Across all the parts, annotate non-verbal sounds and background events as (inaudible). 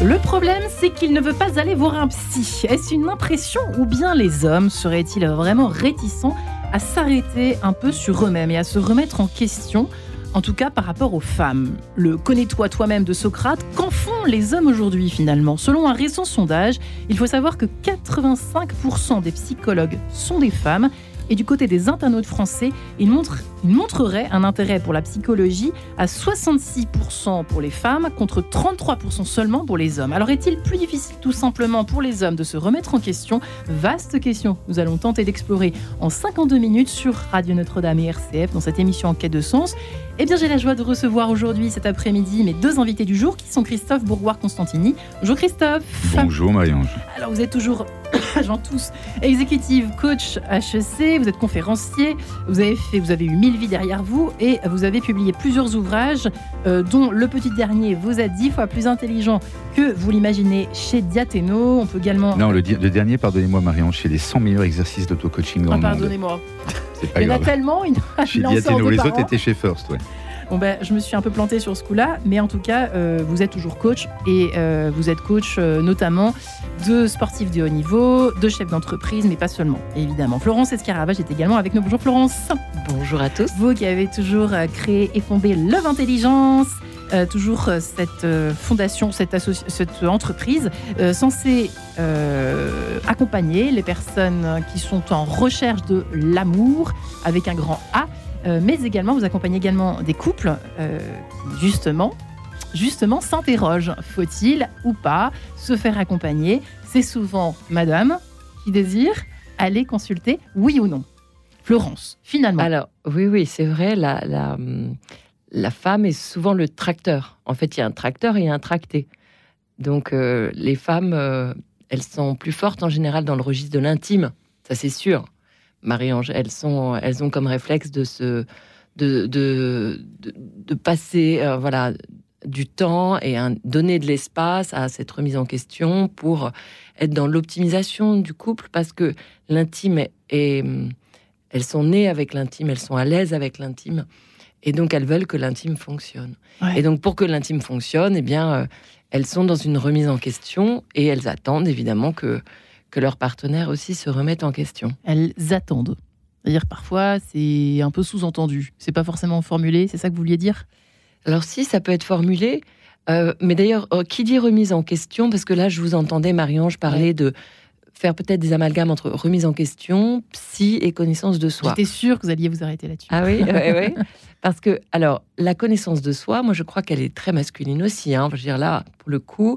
Le problème, c'est qu'il ne veut pas aller voir un psy. Est-ce une impression ou bien les hommes seraient-ils vraiment réticents à s'arrêter un peu sur eux-mêmes et à se remettre en question en tout cas par rapport aux femmes? Le connais-toi toi-même de Socrate, qu'en font les hommes aujourd'hui finalement? Selon un récent sondage, il faut savoir que 85% des psychologues sont des femmes et du côté des internautes français, ils, montrent, ils montreraient un intérêt pour la psychologie à 66% pour les femmes contre 33% seulement pour les hommes. Alors est-il plus difficile tout simplement pour les hommes de se remettre en question? Vaste question. Nous allons tenter d'explorer en 52 minutes sur Radio Notre-Dame et RCF dans cette émission en quête de sens. Eh bien, j'ai la joie de recevoir aujourd'hui, cet après-midi, mes deux invités du jour, qui sont Christophe Bourgoire-Constantini. Bonjour Christophe. Bonjour Marie-Ange. Alors, vous êtes toujours, (coughs) j'en tous, exécutive coach HEC, vous êtes conférencier, vous avez, fait, vous avez eu mille vies derrière vous et vous avez publié plusieurs ouvrages, euh, dont le petit dernier vous a dix fois plus intelligent que vous l'imaginez chez Diathéno. On peut également. Non, le, le dernier, pardonnez-moi Marie-Ange, chez les 100 meilleurs exercices d'auto-coaching dans Ah, le monde. pardonnez-moi. Il y en a tellement, il a Chez lancé en Diathéno, deux les par autres étaient chez First, ouais. Bon ben, je me suis un peu plantée sur ce coup-là, mais en tout cas, euh, vous êtes toujours coach et euh, vous êtes coach euh, notamment de sportifs de haut niveau, de chefs d'entreprise, mais pas seulement, évidemment. Florence Escaravage est également avec nous. Bonjour Florence. Bonjour à tous. Vous qui avez toujours créé et fondé Love Intelligence, euh, toujours euh, cette euh, fondation, cette, entreprise censée accompagner les personnes qui sont en recherche de l'amour avec un grand A, euh, mais également vous accompagnez également des couples euh, qui justement justement s'interrogent faut-il ou pas se faire accompagner? C'est souvent Madame qui désire aller consulter, oui ou non. Florence, finalement. Alors, oui, oui, c'est vrai, la, la, femme est souvent le tracteur. En fait, il y a un tracteur et un tracté. Donc, euh, les femmes, euh, elles sont plus fortes en général dans le registre de l'intime, ça c'est sûr. Marie-Ange, elles, sont, elles ont comme réflexe de se. de, de, de, de passer, euh, voilà du temps et un- donner de l'espace à cette remise en question pour être dans l'optimisation du couple parce que l'intime est, est, elles sont nées avec l'intime, elles sont à l'aise avec l'intime, et donc elles veulent que l'intime fonctionne. Ouais. Et donc pour que l'intime fonctionne, eh bien, euh, elles sont dans une remise en question et elles attendent évidemment que que leur partenaire aussi se remette en question. elles attendent. C'est-à-dire parfois c'est un peu sous-entendu. C'est pas forcément formulé, c'est ça que vous vouliez dire? Alors si ça peut être formulé, euh, mais d'ailleurs, euh, qui dit remise en question? Parce que là, je vous entendais, Marie-Ange, parler de faire peut-être des amalgames entre remise en question, psy et connaissance de soi. J'étais sûre que vous alliez vous arrêter là-dessus. Ah oui, (laughs) oui, oui. Parce que, alors, la connaissance de soi, moi, je crois qu'elle est très masculine aussi. Hein. Je veux dire, là, pour le coup,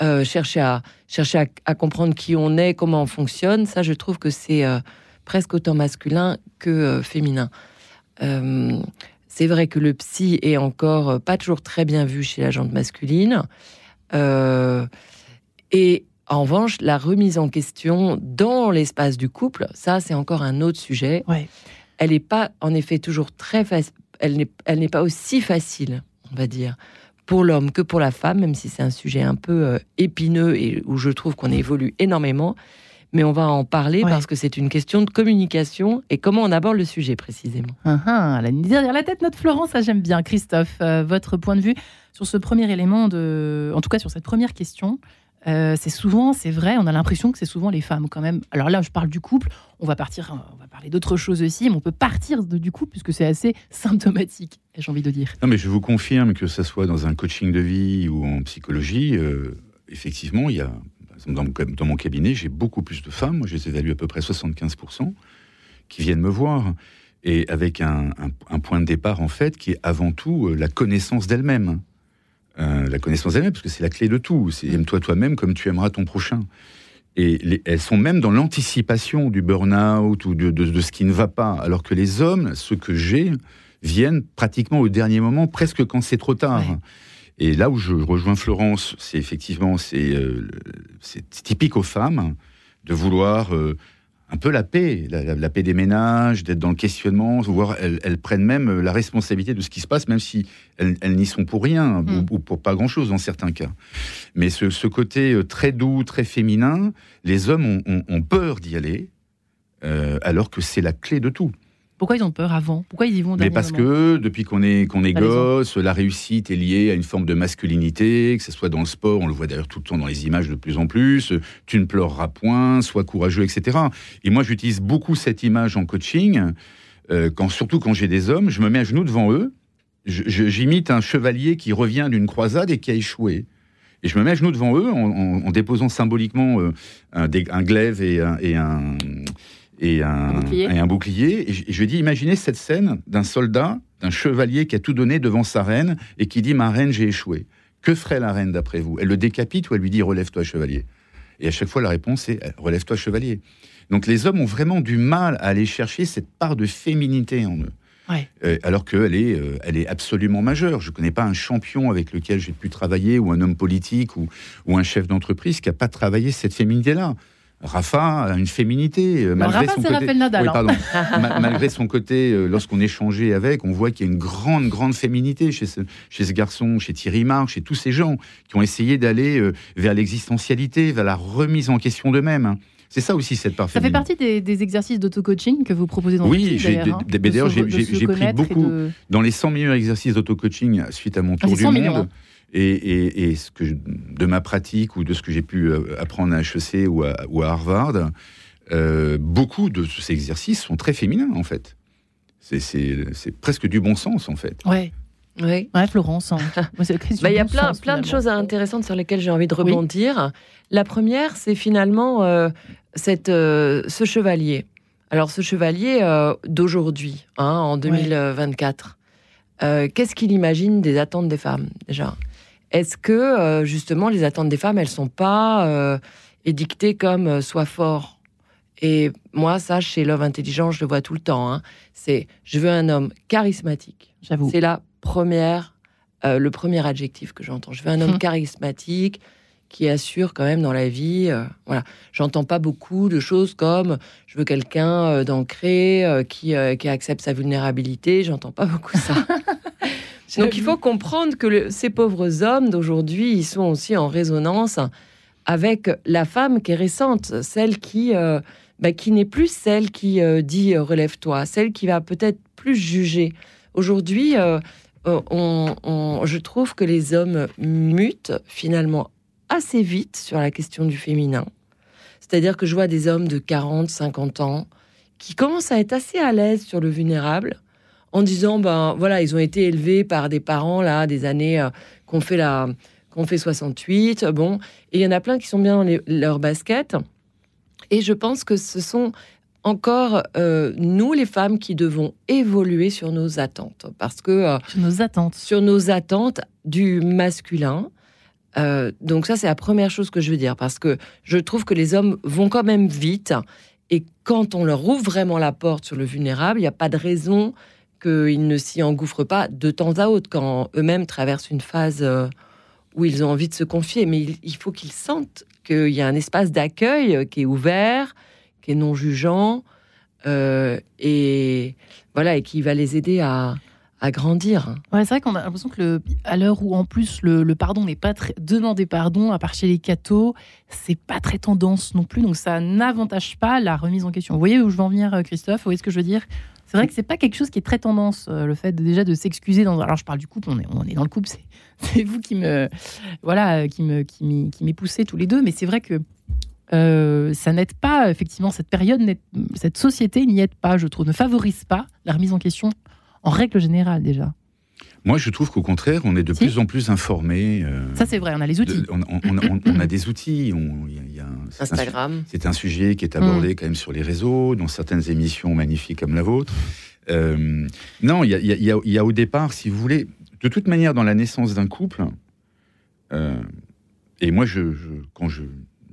euh, chercher, à, chercher à, à comprendre qui on est, comment on fonctionne, ça, je trouve que c'est euh, presque autant masculin que euh, féminin. C'est vrai que le psy est encore pas toujours très bien vu chez la gente masculine. Et en revanche, la remise en question dans l'espace du couple, ça, c'est encore un autre sujet Ouais. elle n'est pas, en effet, toujours très facile. Elle n'est, pas aussi facile, on va dire, pour l'homme que pour la femme, même si c'est un sujet un peu euh, épineux et où je trouve qu'on évolue énormément. Mais on va en parler Ouais. parce que c'est une question de communication et comment on aborde le sujet précisément. Ah, ah, la derrière la tête, notre Florence, ça j'aime bien. Christophe, euh, votre point de vue sur ce premier élément de, en tout cas sur cette première question. Euh, c'est souvent, c'est vrai, on a l'impression que c'est souvent les femmes quand même. Alors là, je parle du couple. On va partir, on va parler d'autres choses aussi, mais on peut partir du couple puisque c'est assez (laughs) symptomatique. J'ai envie de dire. Non, mais je vous confirme que ce soit dans un coaching de vie ou en psychologie, euh, effectivement, il y a, dans mon, cabinet, j'ai beaucoup plus de femmes, moi je les évalue à peu près 75%, qui viennent me voir. Et avec un, point de départ, en fait, qui est avant tout euh, la connaissance d'elle-même. Euh, la connaissance d'elle-même, parce que c'est la clé de tout. C'est aime-toi toi-même comme tu aimeras ton prochain. Et les- elles sont même dans l'anticipation du burn-out ou de, de- de ce qui ne va pas. Alors que les hommes, ceux que j'ai, viennent pratiquement au dernier moment, presque quand c'est trop tard. Ouais. Et là où je rejoins Florence, c'est effectivement, c'est euh, typique aux femmes de vouloir euh, un peu la paix, la, paix des ménages, d'être dans le questionnement, voire elles, elles, prennent même la responsabilité de ce qui se passe, même si elles, n'y sont pour rien ou, mm. pour pas grand-chose dans certains cas. Mais ce, ce, côté euh, très doux, très féminin, les hommes ont, ont, ont peur d'y aller, euh, alors que c'est la clé de tout. Pourquoi ils ont peur avant? Pourquoi ils y vont Mais parce que depuis qu'on est, qu'on est gosse, la réussite est liée à une forme de masculinité, que ce soit dans le sport, on le voit d'ailleurs tout le temps dans les images de plus en plus, tu ne pleureras point, sois courageux, etc. Et moi j'utilise beaucoup cette image en coaching, euh, quand, surtout quand j'ai des hommes, je me mets à genoux devant eux, j'imite un chevalier qui revient d'une croisade et qui a échoué. Et je me mets à genoux devant eux en, déposant symboliquement euh, un, un, glaive et un et un, bouclier. Et, je, lui dis, imaginez cette scène d'un soldat, d'un chevalier qui a tout donné devant sa reine et qui dit, ma reine, j'ai échoué. Que ferait la reine d'après vous? Elle le décapite ou elle lui dit, relève-toi, chevalier? Et à chaque fois, la réponse est, relève-toi, chevalier. Donc les hommes ont vraiment du mal à aller chercher cette part de féminité en eux. Euh, alors qu'elle est, euh, elle est absolument majeure. Je ne connais pas un champion avec lequel j'ai pu travailler, ou un homme politique, ou, ou un chef d'entreprise qui n'a pas travaillé cette féminité-là. Rafa a une féminité. Euh, malgré Rafa, c'est Raphaël Nadal. Hein. (laughs) malgré son côté, euh, lorsqu'on échangeait avec, on voit qu'il y a une grande, grande féminité chez ce, chez ce garçon, chez Thierry Marc, chez tous ces gens qui ont essayé d'aller euh, vers l'existentialité, vers la remise en question d'eux-mêmes. Hein. C'est ça aussi cette part. Ça fait partie des, exercices d'auto-coaching que vous proposez dans oui, hein, d'ailleurs, j'ai pris beaucoup dans les 100 meilleurs exercices d'auto-coaching suite à mon ah, tour du monde. Et, ce que de ma pratique ou de ce que j'ai pu euh, apprendre à HEC ou à, ou à Harvard, euh, beaucoup de ces exercices sont très féminins en fait. C'est presque du bon sens en fait. Ouais. Oui. Ouais, Florence. Hein. (laughs) Bah, il y a plein, plein de choses intéressantes sur lesquelles j'ai envie de rebondir. La première, c'est finalement euh, cette, ce chevalier. Alors, ce chevalier d'aujourd'hui, hein, en 2024, qu'est-ce qu'il imagine des attentes des femmes, déjà? Est-ce que euh, justement les attentes des femmes, elles sont pas euh, édictées comme euh, soit fort? Et moi, ça, chez Love Intelligent, je le vois tout le temps. Hein. C'est je veux un homme charismatique. J'avoue. C'est la première, le premier adjectif que j'entends. Je veux un homme hum. (laughs) charismatique qui assure quand même dans la vie. voilà, j'entends pas beaucoup de choses comme je veux quelqu'un d'ancré qui, qui accepte sa vulnérabilité. J'entends pas beaucoup ça. (laughs) Donc il faut comprendre que ces pauvres hommes d'aujourd'hui, ils sont aussi en résonance avec la femme qui est récente, celle qui, euh, bah, qui n'est plus celle qui euh, dit euh, relève-toi, celle qui va peut-être plus juger. Aujourd'hui, je trouve que les hommes mutent finalement assez vite sur la question du féminin. C'est-à-dire que je vois des hommes de 40, 50 ans qui commencent à être assez à l'aise sur le vulnérable en disant ben voilà, ils ont été élevés par des parents là des années euh, qu'on fait la qu'on fait 68, bon, et il y en a plein qui sont bien dans leur basket. Et je pense que ce sont encore euh, nous les femmes qui devons évoluer sur nos attentes. Parce que euh, sur nos attentes. sur nos attentes du masculin. donc ça c'est la première chose que je veux dire. Parce que je trouve que les hommes vont quand même vite. Et quand on leur ouvre vraiment la porte sur le vulnérable, il n'y a pas de raison qu'ils ne s'y engouffrent pas de temps à autre quand eux-mêmes traversent une phase euh, où ils ont envie de se confier. Mais il, faut qu'ils sentent qu'il y a un espace d'accueil qui est ouvert, qui est non jugeant, euh, et voilà, et qui va les aider à, grandir. Ouais, c'est vrai qu'on a l'impression que le, à l'heure où en plus le, pardon n'est pas très demander pardon, à part chez les cathos, c'est pas très tendance non plus, donc ça n'avantage pas la remise en question. Vous voyez où je veux en venir, Christophe? Vous voyez ce que je veux dire? C'est vrai que c'est pas quelque chose qui est très tendance, euh, le fait déjà de s'excuser dans. Alors je parle du couple, on est, on est dans le couple, c'est (laughs) vous qui me voilà qui me qui m'y poussé tous les deux, mais c'est vrai que euh, ça n'aide pas effectivement cette période, cette société n'y aide pas, je trouve, ne favorise pas la remise en question en règle générale déjà. Moi, je trouve qu'au contraire, on est de plus en plus informé. Euh, ça, c'est vrai, on a les outils. on, a des outils. y a, Instagram. C'est un sujet qui est abordé mm. quand même sur les réseaux, dans certaines émissions magnifiques comme la vôtre. Euh, non, il y, a, au départ, si vous voulez, de toute manière, dans la naissance d'un couple, euh, et moi, je, quand je,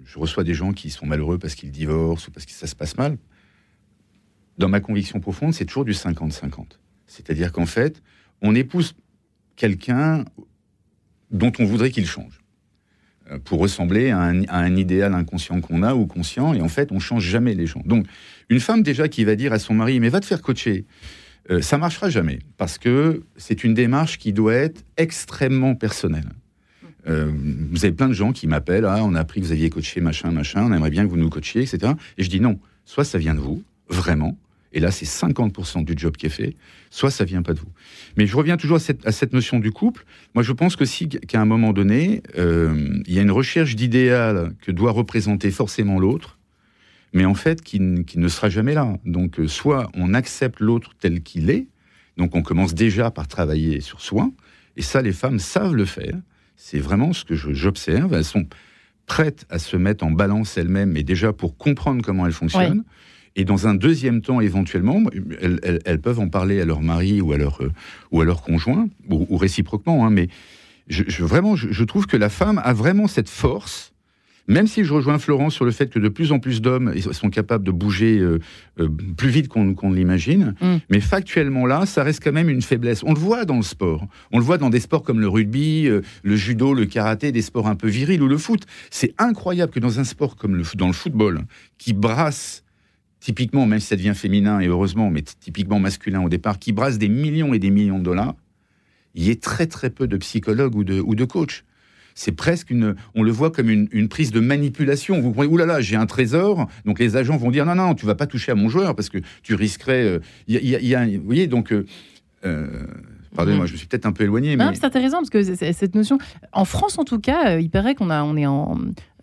je, reçois des gens qui sont malheureux parce qu'ils divorcent ou parce que ça se passe mal, dans ma conviction profonde, c'est toujours du 50-50. C'est-à-dire qu'en fait, on épouse quelqu'un dont on voudrait qu'il change euh, pour ressembler à un, idéal inconscient qu'on a ou conscient, et en fait, on change jamais les gens. Donc, une femme déjà qui va dire à son mari, mais va te faire coacher, euh, ça marchera jamais, parce que c'est une démarche qui doit être extrêmement personnelle. Euh, vous avez plein de gens qui m'appellent, ah, on a appris que vous aviez coaché machin, machin, on aimerait bien que vous nous coachiez, etc. Et je dis non, soit ça vient de vous, vraiment, et là c'est 50% du job qui est fait, soit ça vient pas de vous. Mais je reviens toujours à cette, notion du couple. Moi je pense que si qu'à un moment donné, euh, il y a une recherche d'idéal que doit représenter forcément l'autre, mais en fait qui, ne sera jamais là. Donc euh, soit on accepte l'autre tel qu'il est, donc on commence déjà par travailler sur soi, et ça les femmes savent le faire. C'est vraiment ce que j'observe. Elles sont prêtes à se mettre en balance elles-mêmes, et déjà pour comprendre comment elles fonctionnent. Et dans un deuxième temps, éventuellement, elles, peuvent en parler à leur mari ou à leur, euh, ou à leur conjoint, ou, réciproquement. Hein, mais je, vraiment, je, trouve que la femme a vraiment cette force même si je rejoins Florent sur le fait que de plus en plus d'hommes sont capables de bouger euh, euh, plus vite qu'on l'imagine, mm. mais factuellement là, ça reste quand même une faiblesse. On le voit dans le sport. On le voit dans des sports comme le rugby, le judo, le karaté, des sports un peu virils ou le foot. C'est incroyable que dans un sport comme le, dans le football, qui brasse typiquement, même si ça devient féminin et heureusement, mais typiquement masculin au départ, qui brasse des millions et des millions de dollars, il y ait très très peu de psychologues ou de, coachs c'est presque une, on le voit comme une, prise de manipulation. Vous comprenez, oulala, j'ai un trésor, donc les agents vont dire non, non, tu vas pas toucher à mon joueur parce que tu risquerais. Euh, y, a, vous voyez, donc. Euh, euh, pardonnez-moi, je me suis peut-être un peu éloigné. Mais... C'est intéressant parce que cette notion, en France en tout cas, il paraît qu'on a, on est en.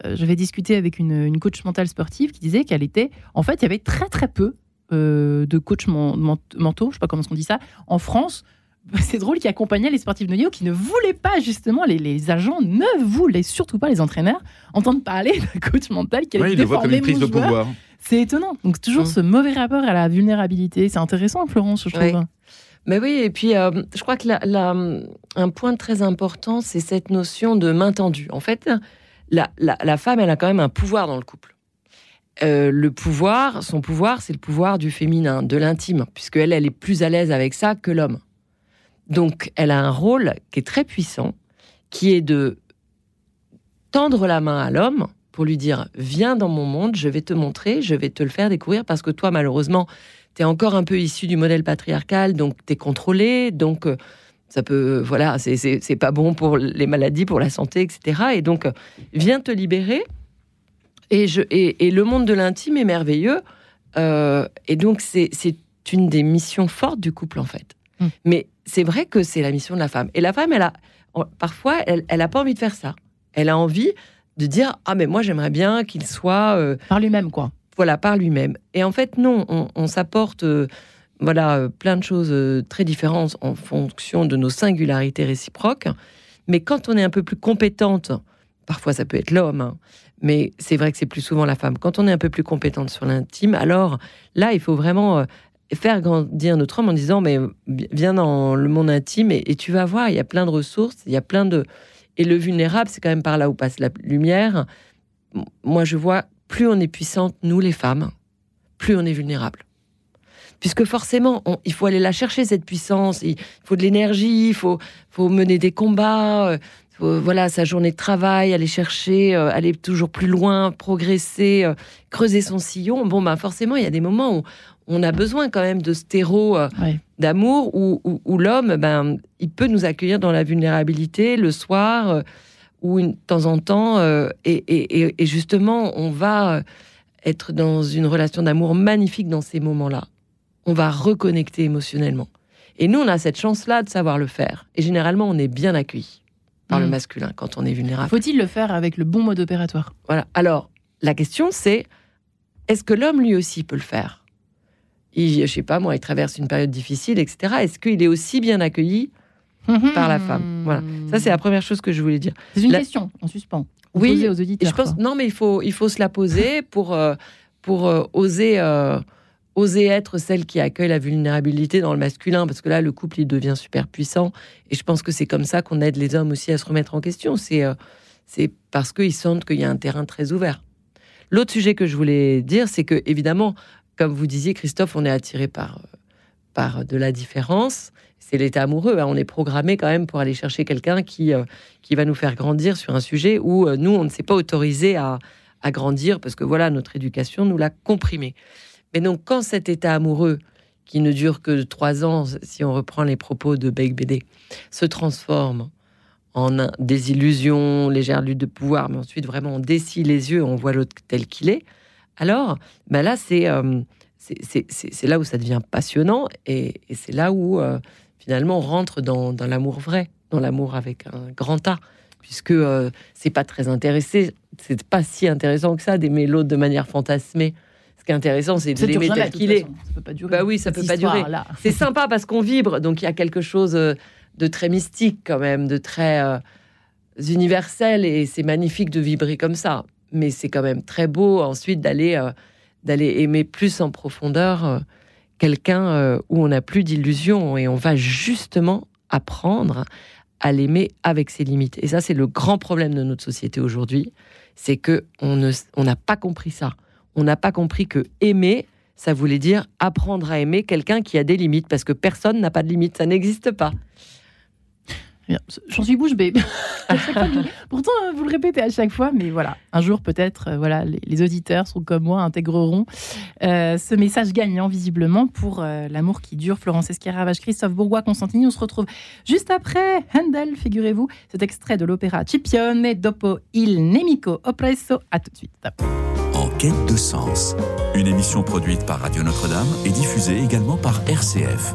J'avais discuté avec une, coach mentale sportive qui disait qu'elle était, en fait, il y avait très très peu de coachs mentaux, je sais pas comment on dit ça, en France. (laughs) c'est drôle, qui accompagnait les sportifs de Nio qui ne voulaient pas, justement, les, agents ne voulaient surtout pas, les entraîneurs, entendre parler (laughs) d'un coach mental qui allait oui, déformer une prise de pouvoir. C'est étonnant. Donc, toujours mmh. ce mauvais rapport à la vulnérabilité. C'est intéressant, Florence, je trouve. Mais oui, et puis euh, je crois que un point très important, c'est cette notion de main tendue. En fait, la, femme, elle a quand même un pouvoir dans le couple. Euh, le pouvoir, son pouvoir, c'est le pouvoir du féminin, de l'intime, puisque elle, elle est plus à l'aise avec ça que l'homme. Donc, elle a un rôle qui est très puissant, qui est de tendre la main à l'homme pour lui dire Viens dans mon monde, je vais te montrer, je vais te le faire découvrir, parce que toi, malheureusement, tu es encore un peu issu du modèle patriarcal, donc tu es contrôlé, donc euh, ça peut, voilà, c'est pas bon pour les maladies, pour la santé, etc. Et donc, viens te libérer. Et, je, et, le monde de l'intime est merveilleux. Euh, et donc, c'est une des missions fortes du couple, en fait. Mmh. Mais c'est vrai que c'est la mission de la femme. Et la femme, elle a parfois, elle n'a pas envie de faire ça. Elle a envie de dire ah mais moi j'aimerais bien qu'il soit euh, par lui-même quoi. Voilà par lui-même. Et en fait non, on, s'apporte euh, voilà euh, plein de choses très différentes en fonction de nos singularités réciproques. Mais quand on est un peu plus compétente, parfois ça peut être l'homme, hein, mais c'est vrai que c'est plus souvent la femme. Quand on est un peu plus compétente sur l'intime, alors là il faut vraiment faire grandir notre homme en disant mais viens dans le monde intime et, tu vas voir, il y a plein de ressources, il y a plein de... Et le vulnérable, c'est quand même par là où passe la lumière. Moi, je vois, plus on est puissante, nous les femmes, plus on est vulnérable. Puisque forcément, il faut aller la chercher, cette puissance, il faut de l'énergie, il faut, faut mener des combats, euh, voilà, sa journée de travail, aller chercher, euh, aller toujours plus loin, progresser, euh, creuser son sillon. Bon, bah forcément, il y a des moments où on a besoin quand même de ce terreau d'amour où, l'homme, ben, il peut nous accueillir dans la vulnérabilité le soir euh, ou de temps en temps. Euh, et, justement, on va être dans une relation d'amour magnifique dans ces moments-là. On va reconnecter émotionnellement. Et nous, on a cette chance-là de savoir le faire. Et généralement, on est bien accueilli par le mm. masculin quand on est vulnérable. Faut-il le faire avec le bon mode opératoire? Voilà. Alors, la question, c'est est-ce que l'homme lui aussi peut le faire? Il, je sais pas moi, il traverse une période difficile, etc. Est-ce qu'il est aussi bien accueilli par la femme Voilà. Ça, c'est la première chose que je voulais dire. C'est une question en suspens. Oui, aux auditeurs. Je pense, non, mais il faut, il faut se la poser (laughs) pour, euh, pour euh, oser, euh, oser être celle qui accueille la vulnérabilité dans le masculin, parce que là, le couple, il devient super puissant. Et je pense que c'est comme ça qu'on aide les hommes aussi à se remettre en question. C'est c'est parce qu'ils sentent qu'il y a un terrain très ouvert. L'autre sujet que je voulais dire, c'est que, évidemment, comme vous disiez, Christophe, on est attiré par, par de la différence. C'est l'état amoureux. Hein. On est programmé quand même pour aller chercher quelqu'un qui, euh, qui va nous faire grandir sur un sujet où nous, on ne s'est pas autorisé à, à grandir parce que voilà, notre éducation nous l'a comprimé. Mais donc, quand cet état amoureux, qui ne dure que trois ans, si on reprend les propos de Beck BD, se transforme en des illusions, légère lutte de pouvoir, mais ensuite vraiment on dessille les yeux, on voit l'autre tel qu'il est, alors ben là euh, c'est c'est là où ça devient passionnant et, c'est là où euh, finalement on rentre dans, dans l'amour vrai, dans l'amour avec un grand A, puisque euh, c'est pas très intéressé, c'est pas si intéressant que ça d'aimer l'autre de manière fantasmée. Ce qui est intéressant, c'est de l'aimer tel qu'il est. Ça peut pas durer. Bah oui, ça peut pas durer. (laughs) C'est sympa parce qu'on vibre, donc il y a quelque chose de très mystique quand même, de très euh, universel, et c'est magnifique de vibrer comme ça. Mais c'est quand même très beau ensuite d'aller euh, d'aller aimer plus en profondeur euh, quelqu'un où on n'a plus d'illusions et on va justement apprendre à l'aimer avec ses limites. Et ça, c'est le grand problème de notre société aujourd'hui, c'est que on ne on n'a pas compris ça. On n'a pas compris que aimer, ça voulait dire apprendre à aimer quelqu'un qui a des limites, parce que personne n'a pas de limites, ça n'existe pas. J'en suis bouche bée. (laughs) Pourtant, euh, vous le répétez à chaque fois, mais voilà, un jour peut-être, euh, voilà, les, auditeurs sont comme moi, intégreront euh, ce message gagnant visiblement pour l'amour qui dure. Florence Escaravage, Christophe Bourgois, Constantini. On se retrouve juste après Handel, figurez-vous, cet extrait de l'opéra Cipione dopo il nemico oppresso. À tout de suite. En quête de sens, une émission produite par Radio Notre-Dame et diffusée également par RCF.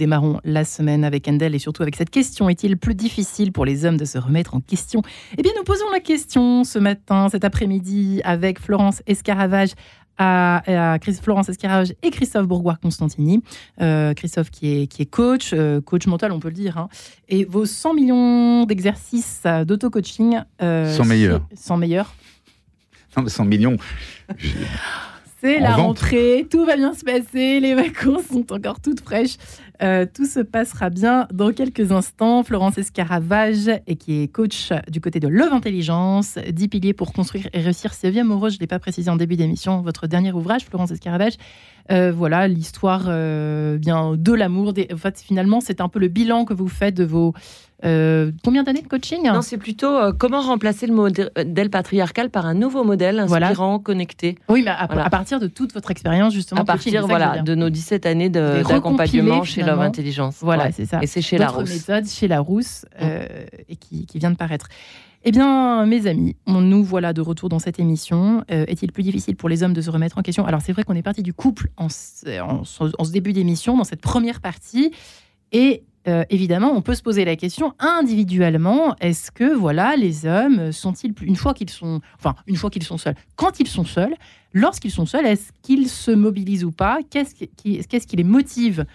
Démarrons la semaine avec Endel et surtout avec cette question est-il plus difficile pour les hommes de se remettre en question? Eh bien, nous posons la question ce matin, cet après-midi, avec Florence Escaravage. À, Florence Escaravage et Christophe Bourgois-Constantini. Euh, Christophe qui est, qui est coach, euh, coach mental, on peut le dire. Hein. Et vos 100 millions d'exercices d'auto-coaching. Euh, 100 meilleurs. 100 meilleurs. Non, 100 millions. C'est la rentrée, tout va bien se passer, les vacances sont encore toutes fraîches. Euh, tout se passera bien dans quelques instants. Florence Escaravage, et qui est coach du côté de Love Intelligence, 10 piliers pour construire et réussir sa vie amoureuse. Je ne l'ai pas précisé en début d'émission, votre dernier ouvrage, Florence Escaravage. Euh, voilà, l'histoire euh, bien de l'amour. En fait, finalement, c'est un peu le bilan que vous faites de vos euh, combien d'années de coaching Non, c'est plutôt euh, comment remplacer le modèle patriarcal par un nouveau modèle inspirant, connecté. Oui, mais à, partir de toute votre expérience, justement. À partir voilà, de nos 17 années d'accompagnement chez Love Intelligence. Voilà, c'est ça. Et c'est chez Larousse. méthode chez Larousse, euh, et qui, qui, vient de paraître. Eh bien, mes amis, on nous voilà de retour dans cette émission. Est-il plus difficile pour les hommes de se remettre en question? Alors, c'est vrai qu'on est parti du couple en, en ce début d'émission, dans cette première partie. Et euh, évidemment, on peut se poser la question individuellement est-ce que voilà, les hommes sont-ils une fois qu'ils sont, enfin une fois qu'ils sont seuls, quand ils sont seuls, lorsqu'ils sont seuls, est-ce qu'ils se mobilisent ou pas Qu'est-ce qui, les motive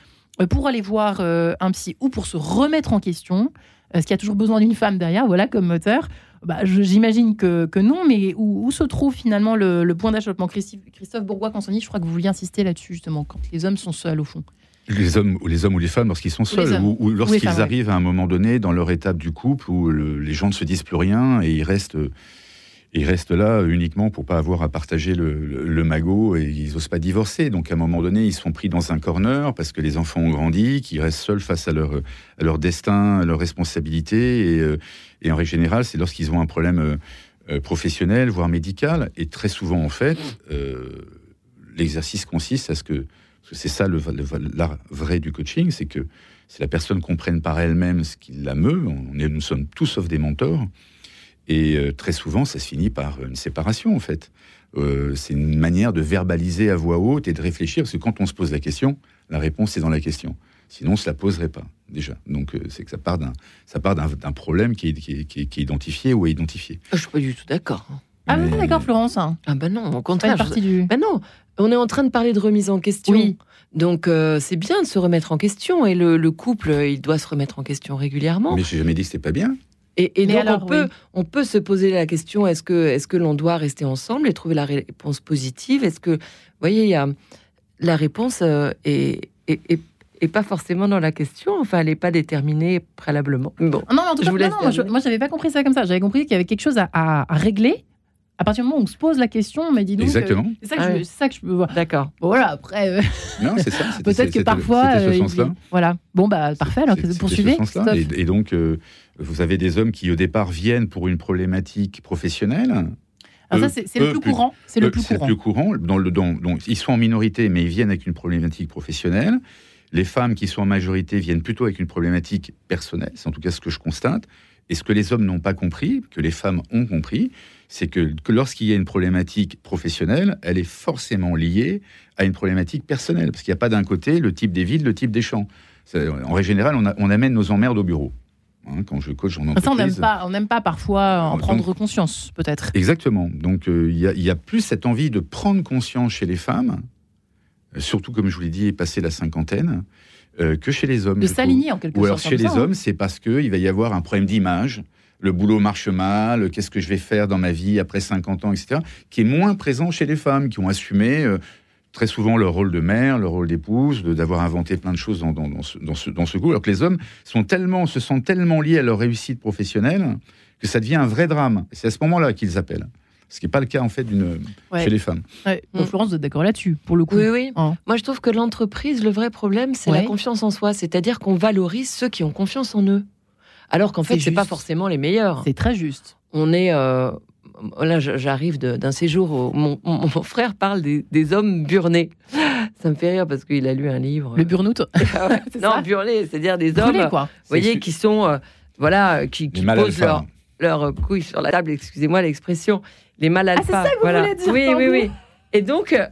euh, pour aller voir euh, un psy ou pour se remettre en question Est-ce qu'il y a toujours besoin d'une femme derrière, voilà, comme moteur bah, J'imagine que, non, mais où, se trouve finalement le, le point d'achoppement? Christophe, Bourgois-Consoni, je crois que vous vouliez insister là-dessus, justement, quand les hommes sont seuls, au fond. Les hommes, ou les hommes ou les femmes lorsqu'ils sont seuls, ou, ou lorsqu'ils arrivent à un moment donné dans leur étape du couple où le- les gens ne se disent plus rien et ils restent, ils restent là uniquement pour pas avoir à partager le, le- le magot et ils n'osent pas divorcer. Donc à un moment donné, ils sont pris dans un corner parce que les enfants ont grandi, qu'ils restent seuls face à leur, à leur destin, à leurs responsabilités. Et, euh, et en règle générale, c'est lorsqu'ils ont un problème euh, euh, professionnel, voire médical. Et très souvent, en fait, euh, l'exercice consiste à ce que parce que c'est ça le, le- l'art vrai du coaching, c'est que si la personne comprenne par elle-même ce qui la meut, on est, nous sommes tous sauf des mentors, et euh, très souvent ça se finit par une séparation en fait. Euh, c'est une manière de verbaliser à voix haute et de réfléchir, parce que quand on se pose la question, la réponse est dans la question. Sinon, on ne se la poserait pas déjà. Donc, euh, c'est que ça part d'un, ça part d'un, d'un problème qui est, qui, est, qui est- qui est identifié ou est identifié. Je suis pas du tout d'accord. hein. Ah, Mais- d'accord, Florence. hein? Ah ben non, au Pas contraire. je- partie du. Ben non, on est en train de parler de remise en question. Oui. Donc euh, c'est bien de se remettre en question et le, le couple, euh, il doit se remettre en question régulièrement. Mais j'ai jamais dit que c'était pas bien. Et, donc alors, on, peut, oui. on peut se poser la question est-ce que, est que l'on doit rester ensemble et trouver la réponse positive? Est-ce que, vous voyez, il y a, la réponse euh, est, est, est- pas forcément dans la question, enfin, elle n'est pas déterminée préalablement. Bon, Ah Non, mais en tout Je cas, vous non, non, moi, je, j'avais pas compris ça comme ça. J'avais compris qu'il y avait quelque chose à, à- à régler. À partir du moment où on se pose la question, mais dis donc. euh, Exactement. c'est ça, que Ah je- oui. c'est ça que je peux voir. d'accord. Bon, voilà, après, euh, Non, c'est ça. (laughs) peut-être que parfois. ce euh, il- sens-là. voilà. Bon, bah, parfait. Alors, C'est- poursuivez. ce sens-là. Christophe. Et, et donc, euh, vous avez des hommes qui, au départ, viennent pour une problématique professionnelle. Alors, ça, Eux- c'est c'est le plus plus- courant. C'est le plus C'est courant. le plus courant. Dans le, dans- donc, ils sont en minorité, mais ils viennent avec une problématique professionnelle. Les femmes qui sont en majorité viennent plutôt avec une problématique personnelle. C'est en tout cas ce que je constate. Et ce que les hommes n'ont pas compris, que les femmes ont compris, c'est que, que lorsqu'il y a une problématique professionnelle, elle est forcément liée à une problématique personnelle. Parce qu'il n'y a pas d'un côté le type des villes, le type des champs. En règle générale, on, a- on amène nos emmerdes au bureau. Hein, quand je coach en Ça, on n'aime entreprise. pas, on n'aime pas parfois en Donc- prendre conscience, peut-être. Exactement. Donc euh, il y, a- il y a plus cette envie de prendre conscience chez les femmes, euh, surtout comme je vous l'ai dit, passer la cinquantaine, euh, que chez les hommes. De s'aligner en quelque Ou sorte. alors chez les ça, hein. hommes, c'est parce qu'il va y avoir un problème d'image. Le boulot marche mal, qu'est-ce que je vais faire dans ma vie après 50 ans, etc., qui est moins présent chez les femmes, qui ont assumé euh, très souvent leur rôle de mère, leur rôle d'épouse, de- d'avoir inventé plein de choses dans, dans- dans ce, dans, ce, dans ce goût, alors que les hommes sont tellement, se sentent tellement liés à leur réussite professionnelle que ça devient un vrai drame. C'est à ce moment-là qu'ils appellent. Ce qui n'est pas le cas, en fait, d'une, Ouais. chez les femmes. Ouais. Mm. Florence, vous êtes d'accord là-dessus, pour le coup. Oui, oui. Hein. Moi, je trouve que l'entreprise, le vrai problème, c'est Ouais. la confiance en soi. C'est-à-dire qu'on valorise ceux qui ont confiance en eux. Alors qu'en fait, C'est pas forcément les meilleurs. C'est très juste. On est. euh, Là, j'arrive d'un séjour où mon, mon- mon frère parle des, des hommes burnés. Ça me fait rire parce qu'il a lu un livre. Le burn-out, (laughs) Ah ouais. non, ça burnés, c'est-à-dire des hommes, brûlé, vous quoi. voyez, qui sont, euh, voilà, qui, posent leur, leur couille sur la table. Excusez-moi l'expression. Les mal Ah, c'est ça que vous voilà. voulez dire, Oui, oui, oui. Et donc, euh,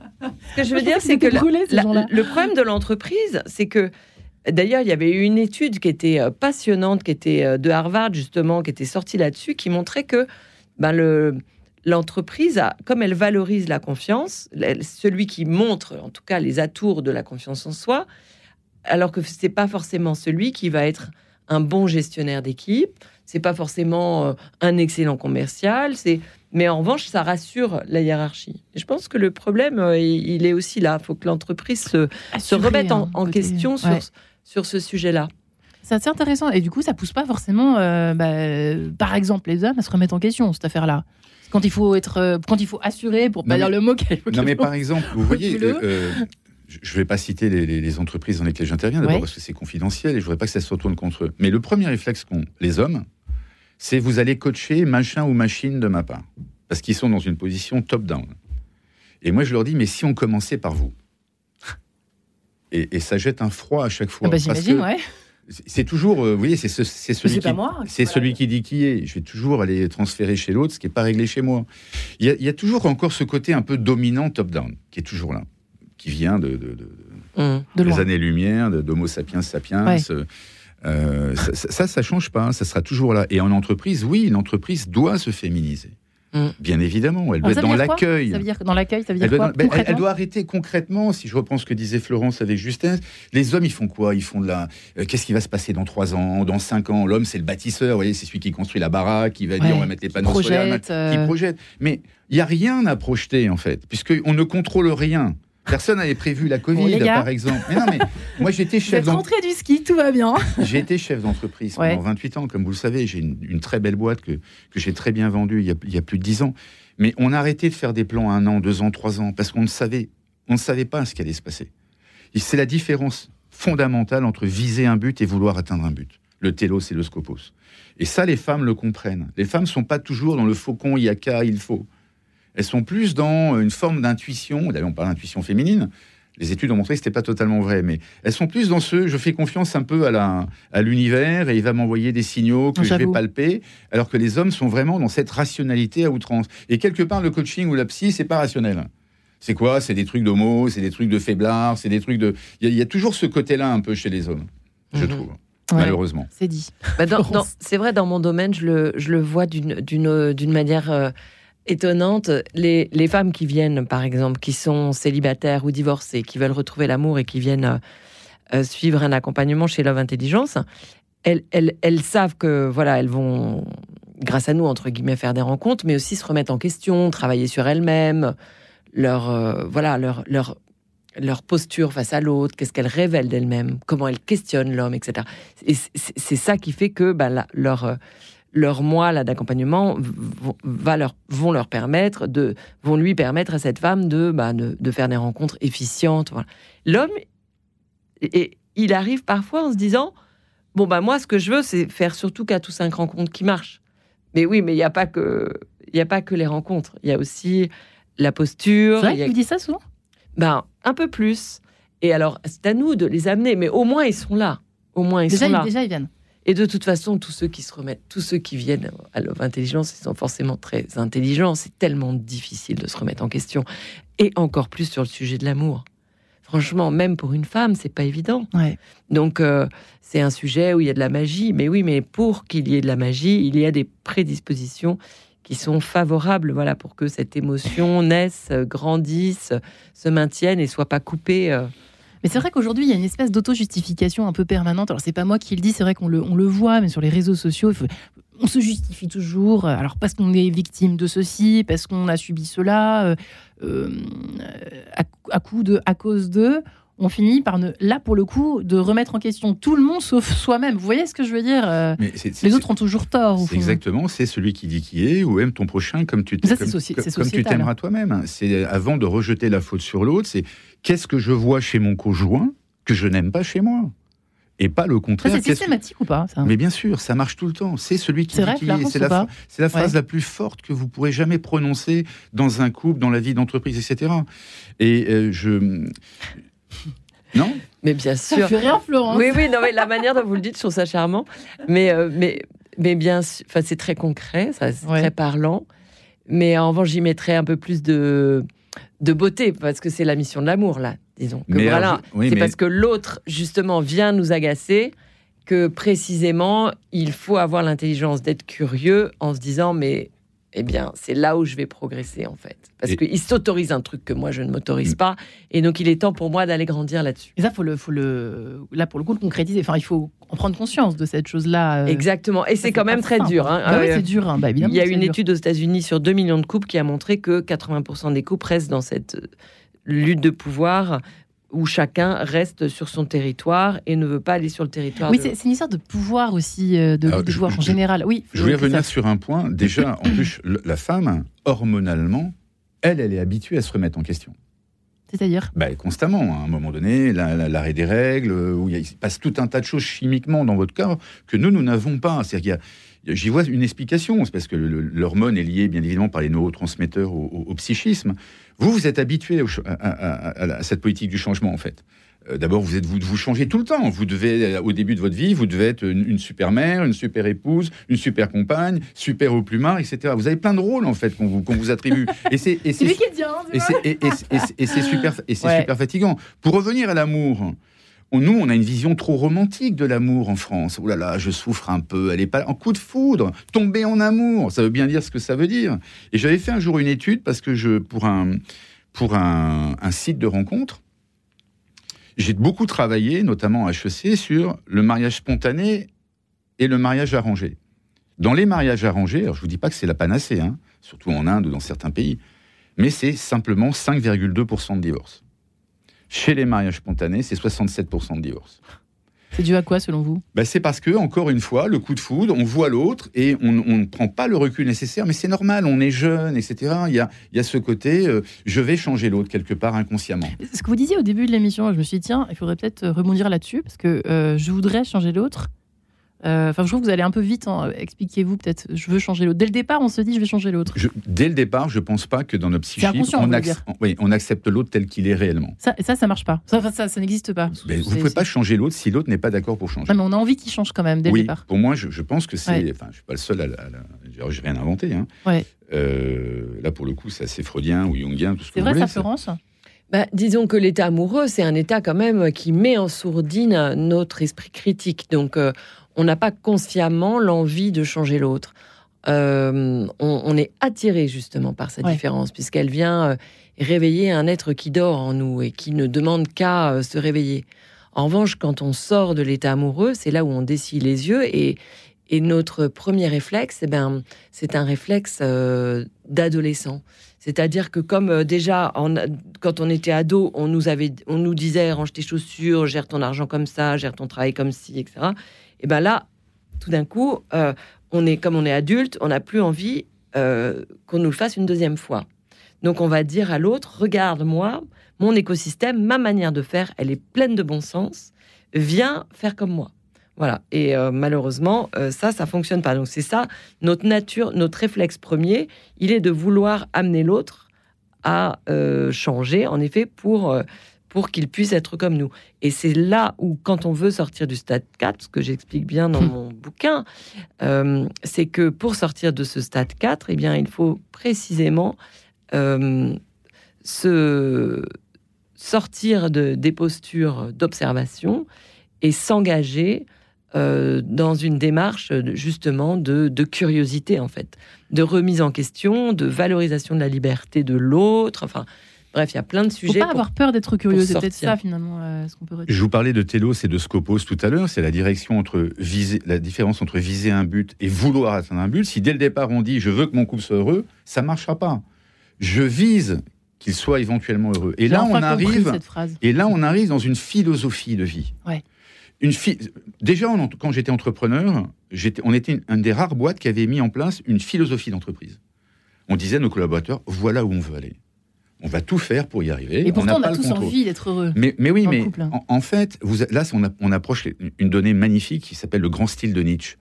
ce que je veux Je dire, c'est que la- le problème de l'entreprise, c'est que D'ailleurs, il y avait eu une étude qui était euh, passionnante, qui était euh, de Harvard justement, qui était sortie là-dessus, qui montrait que ben, le, l'entreprise, a- comme elle valorise la confiance, celui qui montre en tout cas les atours de la confiance en soi, alors que c'est pas forcément celui qui va être un bon gestionnaire d'équipe, c'est pas forcément euh, un excellent commercial, c'est mais en revanche, ça rassure la hiérarchie. Et je pense que le problème, il est aussi là. Il faut que l'entreprise se, remette en, hein, en côté- question Ouais. sur ce sujet-là. C'est assez intéressant. Et du coup, ça pousse pas forcément, euh, bah, par exemple, les hommes à se remettre en question, cette affaire-là. Quand il faut être, euh, quand il faut assurer, pour pas Non, dire le mot qu'elle Non, mais par exemple, vous voyez, euh, euh, je ne vais pas citer les, les- les entreprises dans lesquelles j'interviens, d'abord Ouais. parce que c'est confidentiel et je voudrais pas que ça se retourne contre eux. Mais le premier réflexe qu'ont les hommes, c'est vous allez coacher machin ou machine de ma part. Parce qu'ils sont dans une position top-down. Et moi, je leur dis, mais si on commençait par vous et, et ça jette un froid à chaque fois. Ah bah, J'imagine, ouais. c'est- toujours, euh, vous voyez, c'est ce- c'est celui, qui, pas moi. c'est Voilà. celui qui dit qui est. Je vais toujours aller transférer chez l'autre, ce qui n'est pas réglé chez moi. Il y, a, il y a toujours encore ce côté un peu dominant top-down, qui est toujours là, qui vient de, de- de-. De des années-lumière, d'Homo sapiens sapiens. Ouais. Euh, ça, ça, ça, ça change pas, ça sera toujours là. Et en entreprise, oui, l'entreprise doit se féminiser. Mm. Bien évidemment, elle doit être dans l'accueil. Ça veut dire dans l'accueil, ça veut dire elle quoi doit, ben, elle, doit arrêter concrètement. Si je reprends ce que disait Florence avec Justin, les hommes ils font quoi? Ils font de la. Euh, qu'est-ce qui va se passer dans trois ans, dans cinq ans? L'homme c'est le bâtisseur, vous voyez, c'est celui qui construit la baraque, qui va dire on va mettre les panneaux solaires, qui euh. projette. Mais il y a rien à projeter en fait, puisqu'on ne contrôle rien. Personne n'avait prévu la Covid, par exemple. Mais non, mais moi j'étais chef d'entreprise. du ski, tout va bien. (laughs) j'ai été chef d'entreprise pendant 28 ans, comme vous le savez. J'ai une, très belle boîte que, que j'ai très bien vendue il y, a, il y, a, plus de 10 ans. Mais on a arrêté de faire des plans à un an, deux ans, trois ans, parce qu'on ne savait, on ne savait pas ce qui allait se passer. C'est la différence fondamentale entre viser un but et vouloir atteindre un but. Le télos et le scopos. Et ça, les femmes le comprennent. Les femmes ne sont pas toujours dans le faucon, il y a qu'à, il faut. Elles sont plus dans une forme d'intuition. D'ailleurs, on parle d'intuition féminine. Les études ont montré que ce n'était pas totalement vrai, mais elles sont plus dans ce je fais confiance un peu à, à l'univers et il va m'envoyer des signaux que je vais palper, alors que les hommes sont vraiment dans cette rationalité à outrance. Et quelque part, le coaching ou la psy, c'est pas rationnel. C'est quoi? C'est des trucs d'homo, c'est des trucs de faiblard, c'est des trucs de. Il y, a toujours ce côté-là un peu chez les hommes, je mhm. trouve. malheureusement. C'est dit. Bah, (laughs) c'est vrai, dans mon domaine, je le, je le vois d'une manière euh, étonnante. Les, femmes qui viennent, par exemple, qui sont célibataires ou divorcées, qui veulent retrouver l'amour et qui viennent euh, euh, suivre un accompagnement chez Love Intelligence, elles, savent que voilà, elles vont, grâce à nous, entre guillemets, faire des rencontres, mais aussi se remettre en question, travailler sur elles-mêmes, leur, euh, voilà, leur, leur, posture face à l'autre, qu'est-ce qu'elles révèlent d'elles-mêmes, comment elles questionnent l'homme, etc. Et c'est ça qui fait que bah, leur leur mois d'accompagnement va leur, vont leur permettre de, vont lui permettre à cette femme de, bah, de, faire des rencontres efficientes. L'homme, et, il arrive parfois en se disant, bon bah moi ce que je veux c'est faire surtout quatre ou cinq rencontres qui marchent. Mais oui, mais il n'y a pas que, il a pas que les rencontres. Il y a aussi la posture. C'est vrai a... ça souvent? Ben un peu plus. Et alors c'est à nous de les amener, mais au moins ils sont là. Au moins ils sont là. Déjà ils viennent. Et de toute façon, tous ceux qui se remettent, tous ceux qui viennent à l'intelligence, ils sont forcément très intelligents. C'est tellement difficile de se remettre en question. Et encore plus sur le sujet de l'amour. Franchement, même pour une femme, c'est pas évident. Donc, euh, c'est un sujet où il y a de la magie. Mais oui, mais pour qu'il y ait de la magie, il y a des prédispositions qui sont favorables, voilà, pour que cette émotion naisse, grandisse, se maintienne et soit pas coupée. Euh, mais c'est vrai qu'aujourd'hui, il y a une espèce d'auto-justification un peu permanente. Alors, c'est pas moi qui le dis, c'est vrai qu'on le, on le voit, mais sur les réseaux sociaux, on se justifie toujours. Alors, parce qu'on est victime de ceci, parce qu'on a subi cela, euh, euh, à, coup de, à cause de on finit par ne, là pour le coup de remettre en question tout le monde sauf soi-même. Vous voyez ce que je veux dire euh, Les autres ont toujours tort. Exactement, c'est celui qui dit qui est ou aime ton prochain comme tu t'aimeras toi-même. C'est avant de rejeter la faute sur l'autre, c'est qu'est-ce que je vois chez mon conjoint que je n'aime pas chez moi? Et pas le contraire. C'est systématique ou pas Mais bien sûr, ça marche tout le temps. C'est celui qui. C'est la, la, phrase la plus forte que vous pourrez jamais prononcer dans un couple, dans la vie d'entreprise, etc. Et euh, je (laughs) non? Mais bien sûr. Ça fait rien, Florence. Oui, oui, non, mais la manière dont vous le dites, je trouve ça charmant. Mais, euh, mais, mais bien sûr, c'est très concret, c'est très parlant. Mais en revanche, j'y mettrais un peu plus de, de beauté, parce que c'est la mission de l'amour, là, disons. mais voilà, c'est parce que l'autre, justement, vient nous agacer que précisément, il faut avoir l'intelligence d'être curieux en se disant, mais eh bien, c'est là où je vais progresser, en fait. Parce qu'il s'autorise un truc que moi, je ne m'autorise mm. pas. Et donc, il est temps pour moi d'aller grandir là-dessus. Et ça, faut le, faut le, là, pour le coup, le concrétiser. Enfin, il faut en prendre conscience de cette chose-là. Euh. Exactement. Et c'est quand même très dur. Hein. Bah oui, c'est dur. Hein. Bah, il y a une étude aux États-Unis sur 2 millions de couples qui a montré que 80% des couples restent dans cette lutte de pouvoir où chacun reste sur son territoire et ne veut pas aller sur le territoire. Oui, c'est une histoire de pouvoir aussi, euh, de, pouvoir en général. Oui, je voulais revenir sur un point. Déjà, en (coughs) plus, la femme, hormonalement, elle, elle est habituée à se remettre en question. C'est-à-dire bah, Constamment. À un moment donné, l'arrêt des règles, où il, se passe tout un tas de choses chimiquement dans votre corps que nous, nous n'avons pas. C'est-à-dire J'y vois une explication, c'est parce que l'hormone est liée bien évidemment par les neurotransmetteurs au psychisme. Vous, vous êtes habitué à, cette politique du changement, en fait. Euh, d'abord, vous êtes vous, vous changez tout le temps. Vous devez, euh, au début de votre vie, vous devez être une, super mère, une super épouse, une super compagne, super au plumard, etc. Vous avez plein de rôles en fait qu'on vous, vous, attribue. Et c'est et c'est super et c'est super et c'est super fatigant. Pour revenir à l'amour, nous, on a une vision trop romantique de l'amour en France. Oh là là, je souffre un peu, elle est pas en coup de foudre, tomber en amour, ça veut bien dire ce que ça veut dire. Et j'avais fait un jour une étude parce que je, pour un, pour un, site de rencontre, j'ai beaucoup travaillé, notamment à HEC, sur le mariage spontané et le mariage arrangé. Dans les mariages arrangés, alors je vous dis pas que c'est la panacée, hein, surtout en Inde ou dans certains pays, mais c'est simplement 5,2% de divorce. Chez les mariages spontanés, c'est 67% de divorce. C'est dû à quoi selon vous? Ben, C'est parce que, encore une fois, le coup de foudre, on voit l'autre et on, ne prend pas le recul nécessaire, mais c'est normal, on est jeune, etc. Il y a, il y a ce côté, euh, je vais changer l'autre quelque part inconsciemment. Ce que vous disiez au début de l'émission, je me suis dit, tiens, il faudrait peut-être rebondir là-dessus, parce que euh, je voudrais changer l'autre, euh, enfin, je trouve que vous allez un peu vite. Hein. Expliquez-vous peut-être. Je veux changer l'autre. Dès le départ, on se dit je vais changer l'autre. Dès le départ, je pense pas que dans notre psychique, on, oui, on, accepte l'autre tel qu'il est réellement. Ça, ça, ça marche pas. Ça, ça, ça n'existe pas. vous ne pouvez pas changer l'autre si l'autre n'est pas d'accord pour changer. mais on a envie qu'il change quand même dès le départ. Pour moi, je, pense que c'est. Enfin, je suis pas le seul à. à, J'ai rien inventé. Hein. Euh, là, pour le coup, c'est assez freudien ou jungien, tout ce que C'est vrai, ça, bah, disons que l'état amoureux, c'est un état quand même qui met en sourdine notre esprit critique. Donc, euh, on n'a pas consciemment l'envie de changer l'autre. Euh, on, est attiré justement par cette différence, puisqu'elle vient euh, réveiller un être qui dort en nous et qui ne demande qu'à euh, se réveiller. En revanche, quand on sort de l'état amoureux, c'est là où on dessille les yeux et, notre premier réflexe, eh ben, c'est un réflexe d'adolescent. C'est-à-dire que comme déjà, quand on était ado, on nous, avait, on nous disait range tes chaussures, gère ton argent comme ça, gère ton travail comme ci, etc. Et ben là, tout d'un coup, euh, on est comme on est adulte, on n'a plus envie euh, qu'on nous le fasse une deuxième fois. Donc on va dire à l'autre, regarde-moi, mon écosystème, ma manière de faire, elle est pleine de bon sens. Viens faire comme moi. Voilà. Et euh, malheureusement, ça, ça fonctionne pas. Donc c'est ça, notre nature, notre réflexe premier, il est de vouloir amener l'autre à changer, en effet, pour pour qu'ils puissent être comme nous. Et c'est là où, quand on veut sortir du stade 4, ce que j'explique bien dans mon bouquin, euh, c'est que pour sortir de ce stade 4, eh bien, il faut précisément euh, se sortir de, des postures d'observation et s'engager euh, dans une démarche justement de, de, curiosité en fait, de remise en question, de valorisation de la liberté de l'autre. Enfin, Bref, il y a plein de sujets. Faut pas avoir peur d'être curieux, c'est peut-être ça finalement euh, ce qu'on peut Je vous parlais de télos et de scopos tout à l'heure, c'est la direction entre viser, la différence entre viser un but et vouloir atteindre un but. Si dès le départ on dit je veux que mon couple soit heureux, ça marchera pas. Je vise qu'il soit éventuellement heureux. Et là on arrive et là on arrive dans une philosophie de vie. Ouais. Une Déjà, quand j'étais entrepreneur, on était une, une des rares boîtes qui avait mis en place une philosophie d'entreprise. On disait à nos collaborateurs, voilà où on veut aller on va tout faire pour y arriver. Et pourtant, on, a, tous envie d'être heureux. Mais, mais oui, mais hein. en, fait, vous, là, on, approche une donnée magnifique qui s'appelle le grand style de Nietzsche.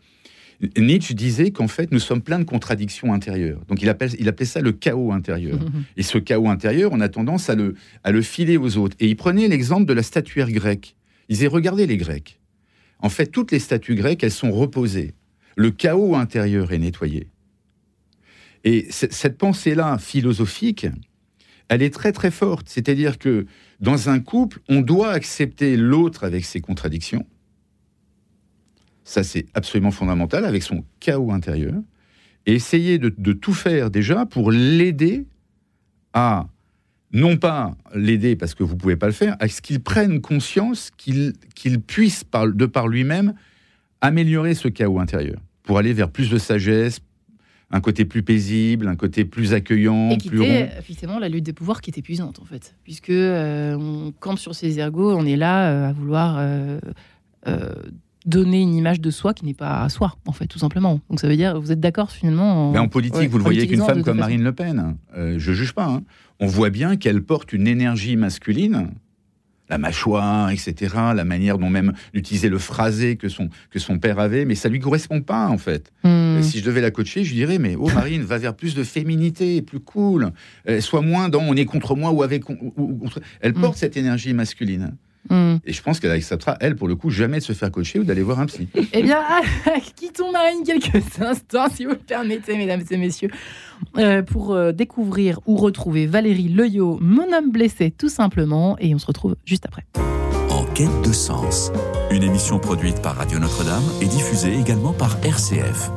Nietzsche disait qu'en fait, nous sommes pleins de contradictions intérieures. Donc, il, appelle, il appelait ça le chaos intérieur. (laughs) Et ce chaos intérieur, on a tendance à le, à le filer aux autres. Et il prenait l'exemple de la statuaire grecque. Il disait, regardez les Grecs. En fait, toutes les statues grecques, elles sont reposées. Le chaos intérieur est nettoyé. Et cette pensée-là philosophique, elle est très très forte. C'est-à-dire que dans un couple, on doit accepter l'autre avec ses contradictions. Ça, c'est absolument fondamental, avec son chaos intérieur. Et essayer de, tout faire déjà pour l'aider à, non pas l'aider parce que vous ne pouvez pas le faire, à ce qu'il prenne conscience qu'il puisse, de par lui-même, améliorer ce chaos intérieur, pour aller vers plus de sagesse, un côté plus paisible, un côté plus accueillant, et plus rond. effectivement la lutte des pouvoirs qui est épuisante en fait, puisque euh, on campe sur ses ergots, on est là euh, à vouloir euh, donner une image de soi qui n'est pas à soi en fait, tout simplement. Donc ça veut dire, vous êtes d'accord finalement en... Mais en politique, vous le voyez qu'une femme comme Marine Le Pen, je juge pas. Hein. On voit bien qu'elle porte une énergie masculine la mâchoire, etc., la manière dont même utiliser le phrasé que son, que son père avait, mais ça lui correspond pas en fait. Hmm. Si je devais la coacher, je dirais, mais oh Marine, va vers plus de féminité, plus cool, euh, soit moins dans on est contre moi ou avec... Elle porte hmm. cette énergie masculine. Hmm. Et je pense qu'elle acceptera, elle, pour le coup, jamais de se faire coacher ou d'aller voir un psy. Eh bien, (laughs) quittons Marine quelques (laughs) instants, si vous le permettez, mesdames et messieurs, euh, pour euh, découvrir ou retrouver Valérie Leyo, mon homme blessé, tout simplement. Et on se retrouve juste après. En quête de sens. Une émission produite par Radio Notre-Dame et diffusée également par RCF.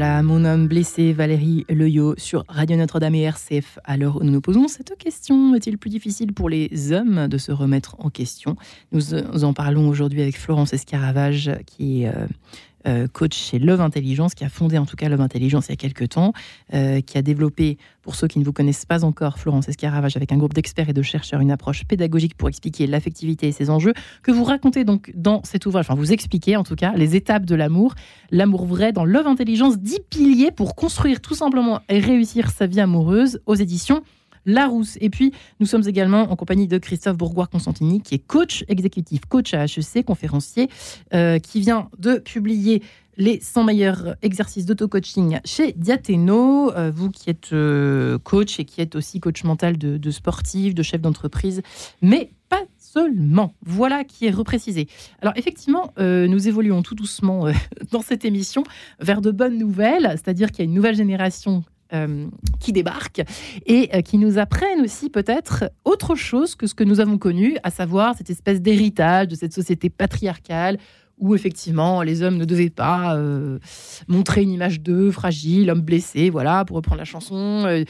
Voilà, mon homme blessé, Valérie Leyo, sur Radio Notre-Dame et RCF. Où nous nous posons cette question, est-il plus difficile pour les hommes de se remettre en question? Nous en parlons aujourd'hui avec Florence Escaravage, qui est euh, coach chez Love Intelligence, qui a fondé en tout cas Love Intelligence il y a quelques temps, euh, qui a développé, pour ceux qui ne vous connaissent pas encore, Florence Escaravage, avec un groupe d'experts et de chercheurs, une approche pédagogique pour expliquer l'affectivité et ses enjeux, que vous racontez donc dans cet ouvrage, enfin vous expliquez en tout cas les étapes de l'amour, l'amour vrai dans Love Intelligence, 10 piliers pour construire tout simplement et réussir sa vie amoureuse aux éditions Larousse. Et puis, nous sommes également en compagnie de Christophe Bourgois-Constantini, qui est coach exécutif, coach à HEC, conférencier, euh, qui vient de publier les 100 meilleurs exercices d'auto-coaching chez Diathéno. Euh, vous qui êtes euh, coach et qui êtes aussi coach mental de, de sportifs, de chefs d'entreprise, mais pas seulement. Voilà qui est reprécisé. Alors effectivement, nous évoluons tout doucement (laughs) dans cette émission vers de bonnes nouvelles, c'est-à-dire qu'il y a une nouvelle génération euh, qui débarquent et euh, qui nous apprennent aussi peut-être autre chose que ce que nous avons connu, à savoir cette espèce d'héritage de cette société patriarcale où effectivement les hommes ne devaient pas euh, montrer une image d'eux fragile, homme blessé, voilà, pour reprendre la chanson.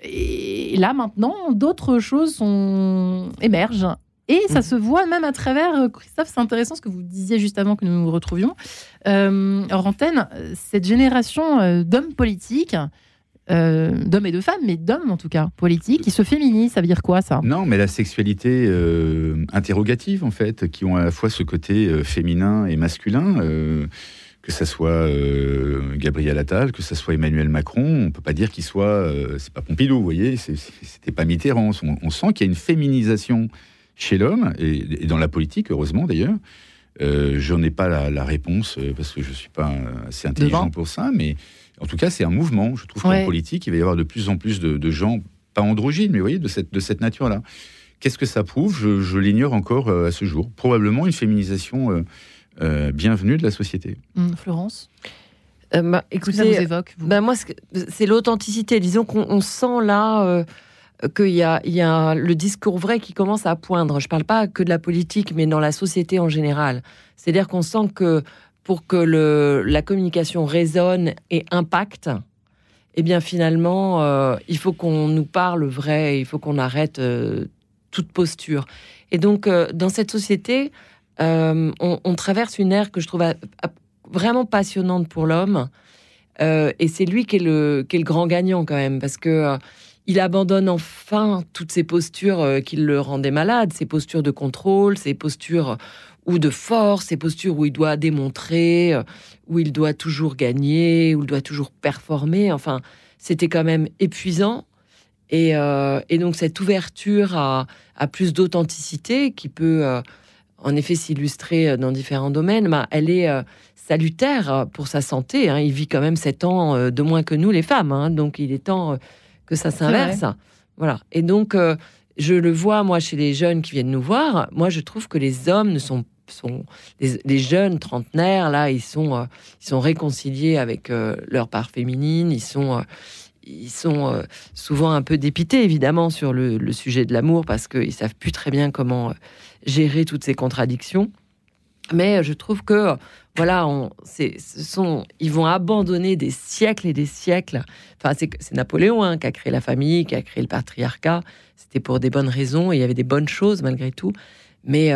Et là maintenant, d'autres choses sont... émergent. Et ça Mhm. se voit même à travers, Christophe, c'est intéressant ce que vous disiez juste avant que nous nous retrouvions. Euh, hors antenne, cette génération d'hommes politiques, euh, d'hommes et de femmes, mais d'hommes en tout cas, politiques, qui se féminisent, ça veut dire quoi ça? Non, mais la sexualité euh, interrogative, en fait, qui ont à la fois ce côté euh, féminin et masculin, que ça soit Gabriel Attal, que ça soit Emmanuel Macron, on peut pas dire qu'il soit. c'est pas Pompidou, vous voyez, c'était pas Mitterrand. On, on sent qu'il y a une féminisation chez l'homme, et, et dans la politique, heureusement d'ailleurs. Euh, je n'ai pas la, la réponse parce que je suis pas assez intelligent Devant. pour ça, mais en tout cas, c'est un mouvement. Je trouve Ouais. qu'en politique, il va y avoir de plus en plus de, de gens, pas androgynes, mais vous voyez, de cette, de cette nature-là. Qu'est-ce que ça prouve? Je, je l'ignore encore euh, à ce jour. Probablement une féminisation euh, euh, bienvenue de la société. Hum, Florence? Euh, bah, que ça vous écoutez, évoque vous? Ben moi, c'est l'authenticité. Disons qu'on on sent là euh, qu'il y a, il y a le discours vrai qui commence à poindre. Je ne parle pas que de la politique, mais dans la société en général. C'est-à-dire qu'on sent que pour que le, la communication résonne et impacte, eh bien finalement, euh, il faut qu'on nous parle vrai, il faut qu'on arrête euh, toute posture. Et donc, euh, dans cette société, on, traverse une ère que je trouve vraiment passionnante pour l'homme. Et c'est lui qui est, le, qui est le grand gagnant quand même, parce que il abandonne enfin toutes ces postures qui le rendaient malade, ces postures de contrôle, ces postures ou de force, ces postures où il doit démontrer, euh, où il doit toujours gagner, où il doit toujours performer. Enfin, c'était quand même épuisant. Et, euh, et donc cette ouverture à, à plus d'authenticité qui peut euh, en effet s'illustrer dans différents domaines, bah, elle est euh, salutaire pour sa santé. hein. Il vit quand même sept ans de moins que nous les femmes, hein. donc il est temps que ça s'inverse. Voilà. Et donc je le vois moi chez les jeunes qui viennent nous voir. Moi je trouve que les hommes ne sont sont les, jeunes trentenaires là, ils sont euh, ils sont réconciliés avec euh, leur part féminine. Ils sont euh, ils sont souvent un peu dépités, évidemment, sur le, sujet de l'amour, parce qu'ils savent plus très bien comment gérer toutes ces contradictions. Mais je trouve que, voilà, on, ce ils vont abandonner des siècles et des siècles. Enfin, c'est, c'est Napoléon hein, qui a créé la famille, qui a créé le patriarcat. C'était pour des bonnes raisons, et il y avait des bonnes choses malgré tout. Mais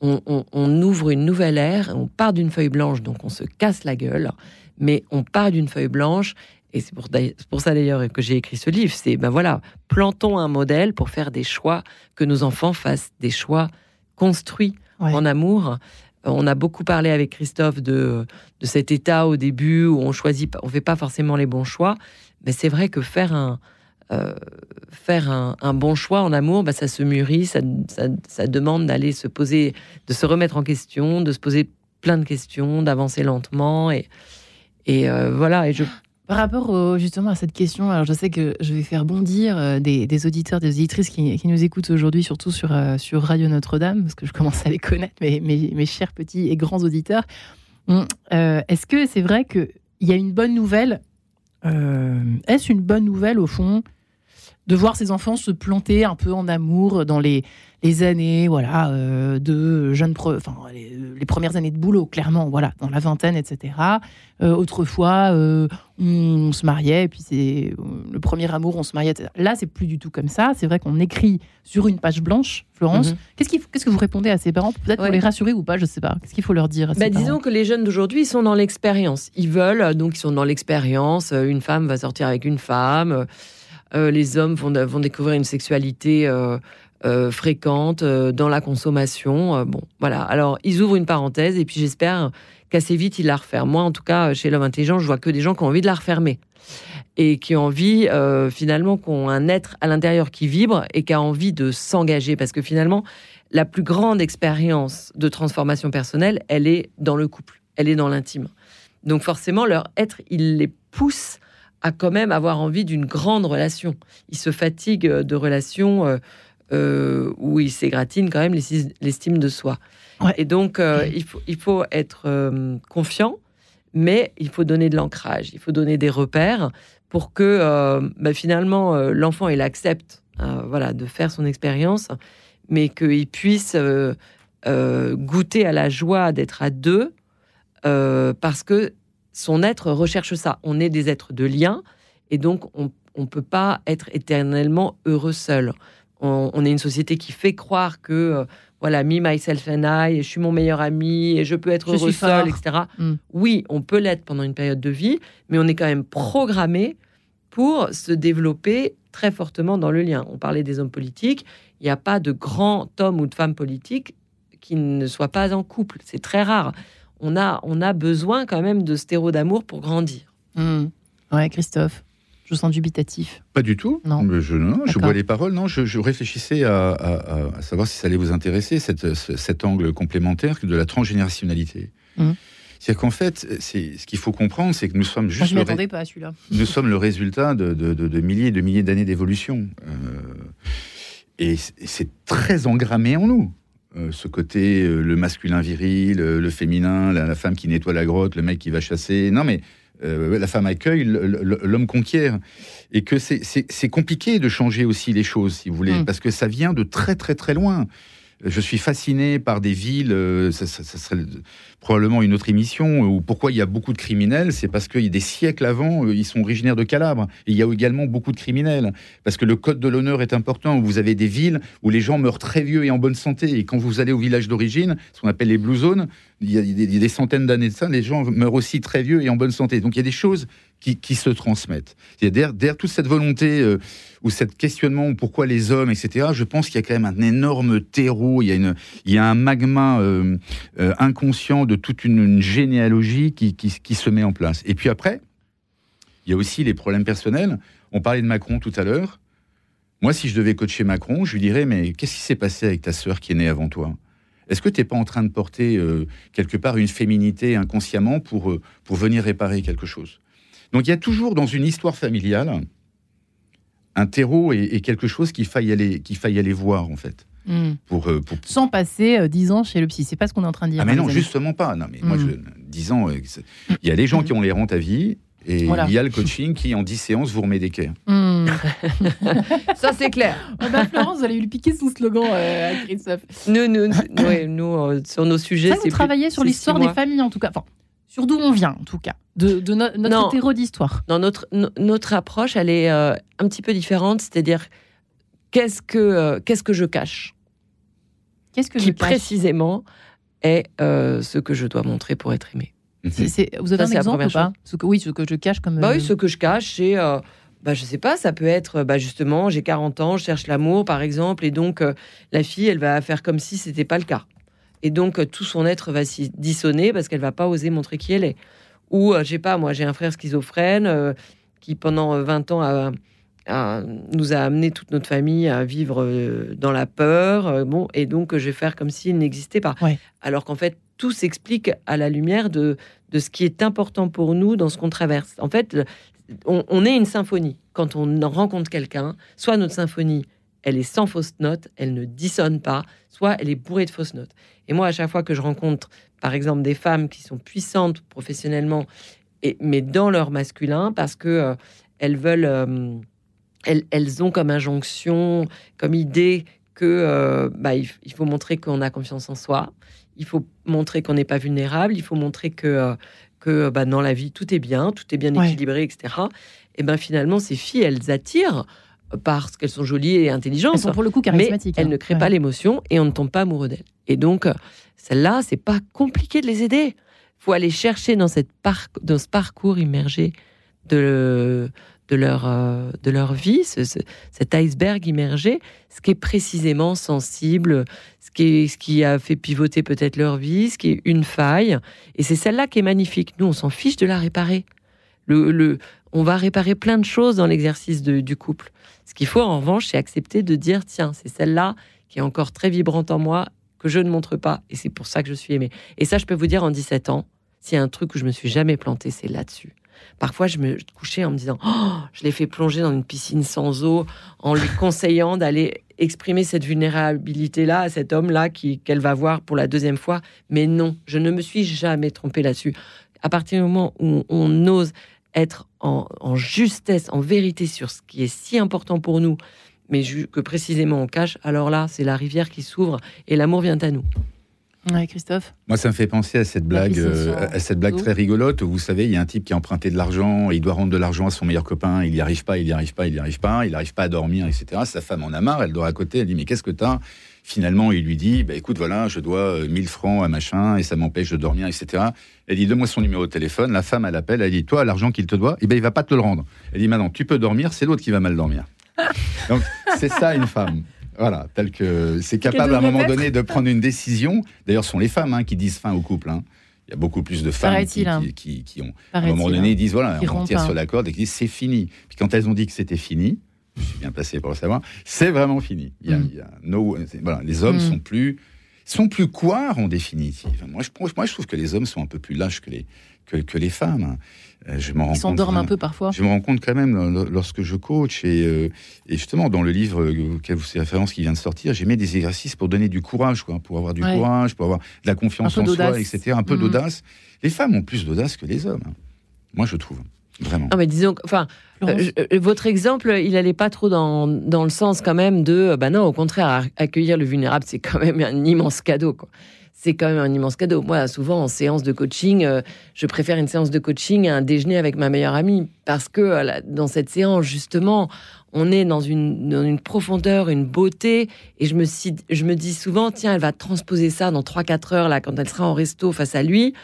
on, on- on ouvre une nouvelle ère, on part d'une feuille blanche, donc on se casse la gueule, mais on part d'une feuille blanche et c'est pour, ça d'ailleurs que j'ai écrit ce livre, c'est ben voilà, plantons un modèle pour faire des choix, que nos enfants fassent des choix construits Ouais. en amour. On a beaucoup parlé avec Christophe de, de cet état au début où on choisit, on fait pas forcément les bons choix, mais c'est vrai que faire un euh, faire un, bon choix en amour, bah, ça se mûrit, ça, demande d'aller se poser, de se remettre en question, de se poser plein de questions, d'avancer lentement et euh, voilà. Par rapport justement à cette question, alors je sais que je vais faire bondir euh, des, auditeurs, des auditrices qui, nous écoutent aujourd'hui, surtout sur, Radio Notre-Dame, parce que je commence à les connaître, mes, mes, chers petits et grands auditeurs. Euh, Est-ce que c'est vrai qu'il y a une bonne nouvelle? Est-ce une bonne nouvelle, au fond, de voir ces enfants se planter un peu en amour dans les, les années voilà, euh, de jeunes, enfin, les, les premières années de boulot, clairement, voilà, dans la vingtaine, etc. Euh, autrefois, euh, on, se mariait, et puis c'est le premier amour, on se mariait. etc. Là, c'est plus du tout comme ça. C'est vrai qu'on écrit sur une page blanche, Florence. Mhm. Qu'est-ce, faut- qu'est-ce que vous répondez à ces parents Peut-être Ouais. pour les rassurer ou pas, je sais pas. Qu'est-ce qu'il faut leur dire à ces Bah, parents disons que les jeunes d'aujourd'hui, ils sont dans l'expérience. Ils veulent, donc ils sont dans l'expérience. Une femme va sortir avec une femme. Euh, les hommes vont, découvrir une sexualité euh, euh, fréquente dans la consommation. Bon, voilà. Alors, ils ouvrent une parenthèse et puis j'espère qu'assez vite, ils la referment. Moi, en tout cas, chez l'homme intelligent, je vois que des gens qui ont envie de la refermer et qui ont envie, finalement, qui ont un être à l'intérieur qui vibre et qui a envie de s'engager. Parce que finalement, la plus grande expérience de transformation personnelle, elle est dans le couple, elle est dans l'intime. Donc forcément, leur être, il les pousse à quand même avoir envie d'une grande relation. Ils se fatiguent de relations euh, euh, où ils s'égratignent quand même l'esti- l'estime de soi. Ouais. Et donc, euh, il, faut, il faut être euh, confiant, mais il faut donner de l'ancrage, il faut donner des repères pour que euh, bah, finalement euh, l'enfant il accepte euh, voilà, de faire son expérience, mais qu'il puisse euh, euh, goûter à la joie d'être à deux euh, parce que son être recherche ça. On est des êtres de lien et donc on, on peut pas être éternellement heureux seul. On, on est une société qui fait croire que euh, voilà, me, myself and I, et je suis mon meilleur ami, et je peux être Je heureux seul, etc. Mm. Oui, on peut l'être pendant une période de vie, mais on est quand même programmé pour se développer très fortement dans le lien. On parlait des hommes politiques, il n'y a pas de grand homme ou de femme politique qui ne soit pas en couple. C'est très rare. On a, on a besoin quand même de stéro d'amour pour grandir. Hmm. Ouais, Christophe, je vous sens dubitatif. Pas du tout. Non. Mais Je, non, je bois les paroles. Non, je, je réfléchissais à, à- à- à savoir si ça allait vous intéresser, cette- cet angle complémentaire de la transgénérationnalité. Mhm. C'est-à-dire qu'en fait, c'est, ce qu'il faut comprendre, c'est que nous sommes Moi, juste je le, pas à celui-là. nous sommes le résultat de, de- de- de milliers et de milliers d'années d'évolution. Euh, et c'est très engrammé en nous. Euh, ce côté, euh, le masculin viril, euh, le féminin, la, la femme qui nettoie la grotte, le mec qui va chasser. Non, mais euh, la femme accueille, le- le- l'homme conquiert. Et que c'est- c'est c'est compliqué de changer aussi les choses, si vous voulez, Mm. parce que ça vient de très, très, très loin. Je suis fasciné par des villes, euh, ça, serait probablement une autre émission, où pourquoi il y a beaucoup de criminels, c'est parce a des siècles avant, euh, ils sont originaires de Calabre. Il y a également beaucoup de criminels, parce que le code de l'honneur est important. Vous avez des villes où les gens meurent très vieux et en bonne santé. Et quand vous allez au village d'origine, ce qu'on appelle les blue zones, il y a des, des centaines d'années de ça, les gens meurent aussi très vieux et en bonne santé. Donc il y a des choses qui, qui se transmettent. Derrière, derrière toute cette volonté euh, ou cette questionnement pourquoi les hommes, etc. Je pense qu'il y a quand même un énorme terreau. Il y a une, il y a un magma euh, euh, inconscient de toute une, généalogie qui, se met en place. Et puis après, il y a aussi les problèmes personnels. On parlait de Macron tout à l'heure. Moi, si je devais coacher Macron, je lui dirais mais qu'est-ce qui s'est passé avec ta sœur qui est née avant toi? Est-ce que tu n'es pas en train de porter quelque part une féminité inconsciemment pour, pour venir réparer quelque chose? Donc il y a toujours dans une histoire familiale un terreau et, et quelque chose qu'il faille aller, qu'il faille aller voir en fait. Hmm. Pour, euh, pour, Sans passer euh, 10 ans chez le psy. C'est pas ce qu'on est en train de dire. ah mais hein, non, amis. justement pas. Non, mais moi, Mm. je, 10 ans, euh, il y a les gens qui ont les rentes à vie et Voilà. il y a le coaching qui, en 10 séances, vous remet d'équerre. Hmm. (laughs) Ça, c'est clair. Ah bah, Florence, vous allez lui piquer son slogan euh, à Christophe. Nous, nous, nous, ouais, nous, euh, sur nos sujets, Ça, c'est vous plus- travaillez sur l'histoire des familles, en tout cas. Enfin, sur d'où on vient, en tout cas. De, de no- notre Non. terreau d'histoire. Non, notre, no- notre approche, elle est euh, un petit peu différente, c'est-à-dire qu'est-ce que, euh, qu'est-ce que je cache Qu'est-ce que Qui je cache précisément est euh, ce que je dois montrer pour être aimé. C'est- Vous avez Ça, un exemple ou première pas ce que, Oui, ce que je cache comme. Bah oui, ce que je cache, c'est, euh, bah, je sais pas, ça peut être, bah, justement, j'ai 40 ans, je cherche l'amour, par exemple, et donc euh, la fille, elle va faire comme si c'était pas le cas. Et donc, euh, tout son être va s'y dissonner parce qu'elle va pas oser montrer qui elle est. Ou, euh, je sais pas, moi, j'ai un frère schizophrène euh, qui, pendant euh, 20 ans, a- a- nous a amené toute notre famille à vivre euh, dans la peur. euh, bon, et donc, je vais faire comme s'il n'existait pas. Ouais. Alors qu'en fait, tout s'explique à la lumière de, de ce qui est important pour nous dans ce qu'on traverse. En fait, on, on est une symphonie. Quand on rencontre quelqu'un, soit notre symphonie, elle est sans fausse note, elle ne dissonne pas, soit elle est bourrée de fausses notes. Et moi, à chaque fois que je rencontre, par exemple, des femmes qui sont puissantes professionnellement, et, mais dans leur masculin, parce que euh, elles veulent, euh, elles, elles ont comme injonction, comme idée que euh, bah, il, il faut montrer qu'on a confiance en soi, il faut montrer qu'on n'est pas vulnérable, il faut montrer que que bah, dans la vie tout est bien, tout est bien Ouais. équilibré, etc. Et ben finalement, ces filles, elles attirent parce qu'elles sont jolies et intelligentes Elles sont pour le coup mais charismatiques. elles hein. ne créent Ouais. pas l'émotion et on ne tombe pas amoureux d'elles. Et donc, euh, celles-là, c'est pas compliqué de les aider. faut aller chercher dans, cette par- dans ce parcours immergé de, de, leur, euh, de leur vie, ce- ce- cet iceberg immergé, ce qui est précisément sensible, ce qui, est, ce qui a fait pivoter peut-être leur vie, ce qui est une faille. Et c'est celle-là qui est magnifique. Nous, on s'en fiche de la réparer. Le, le- on va réparer plein de choses dans l'exercice du couple. Ce qu'il faut en revanche, c'est accepter de dire tiens, c'est celle-là qui est encore très vibrante en moi, que je ne montre pas, et c'est pour ça que je suis aimée. Et ça, je peux vous dire, en 17 ans, s'il y a un truc où je me suis jamais plantée, c'est là-dessus. Parfois, je me couchais en me disant oh, je l'ai fait plonger dans une piscine sans eau, en lui (laughs) conseillant d'aller exprimer cette vulnérabilité-là à cet homme-là qu'elle va voir pour la deuxième fois. Mais non, je ne me suis jamais trompée là-dessus. À partir du moment où on ose être en, en justesse, en vérité sur ce qui est si important pour nous, mais que précisément on cache, alors là, c'est la rivière qui s'ouvre et l'amour vient à nous. Ouais, Christophe? Moi, ça me fait penser à cette blague, euh, à cette blague très rigolote. où, Vous savez, il y a un type qui a emprunté de l'argent, et il doit rendre de l'argent à son meilleur copain. Il n'y arrive pas, il n'y arrive pas, il n'y arrive pas, il n'arrive pas à dormir, etc. Sa femme en a marre, elle dort à côté. Elle dit mais qu'est-ce que t'as? Finalement, il lui dit bah, écoute, voilà, je dois euh, 1000 francs à machin et ça m'empêche de dormir, etc. Elle dit donne-moi son numéro de téléphone. La femme, elle appelle, elle dit toi, l'argent qu'il te doit, eh ben il va pas te le rendre. Elle dit maintenant, tu peux dormir, c'est l'autre qui va mal dormir. (laughs) Donc c'est ça une femme. Voilà, tel que c'est capable à un moment donné de prendre une décision. D'ailleurs, ce sont les femmes hein, qui disent fin au couple. hein. Il y a beaucoup plus de femmes qui, hein. qui, qui- qui ont, à un moment donné, ils disent voilà, on tire sur la corde et qui disent c'est fini. Puis quand elles ont dit que c'était fini, je suis bien placé pour le savoir, c'est vraiment fini. Il y a, Mm. il y a no- c'est- voilà, les hommes Mm. sont plus sont plus couards en définitive? Moi je, moi, je trouve que les hommes sont un peu plus lâches que les, que, que les femmes. Euh, je Ils s'endorment un peu parfois. Je me rends compte quand même lo- lorsque je coach et, euh, et justement dans le livre euh, auquel vous faites référence qui vient de sortir, j'ai mis des exercices pour donner du courage, quoi, pour avoir du Ouais. courage, pour avoir de la confiance en soi, etc. Un peu Mhm. d'audace. Les femmes ont plus d'audace que les hommes. hein. Moi, je trouve. Vraiment. Non, mais disons, que- enfin, euh, je- euh, votre exemple, il allait pas trop dans, dans le sens quand même de, euh, bah non, au contraire, ac- accueillir le vulnérable, c'est quand même un immense cadeau, quoi. C'est quand même un immense cadeau. Moi, souvent, en séance de coaching, euh, je préfère une séance de coaching à un déjeuner avec ma meilleure amie. Parce que euh, dans cette séance, justement, on est dans une, dans une profondeur, une beauté. Et je me, suis- je me dis souvent, tiens, elle va transposer ça dans 3-4 heures, là, quand elle sera en resto face à lui.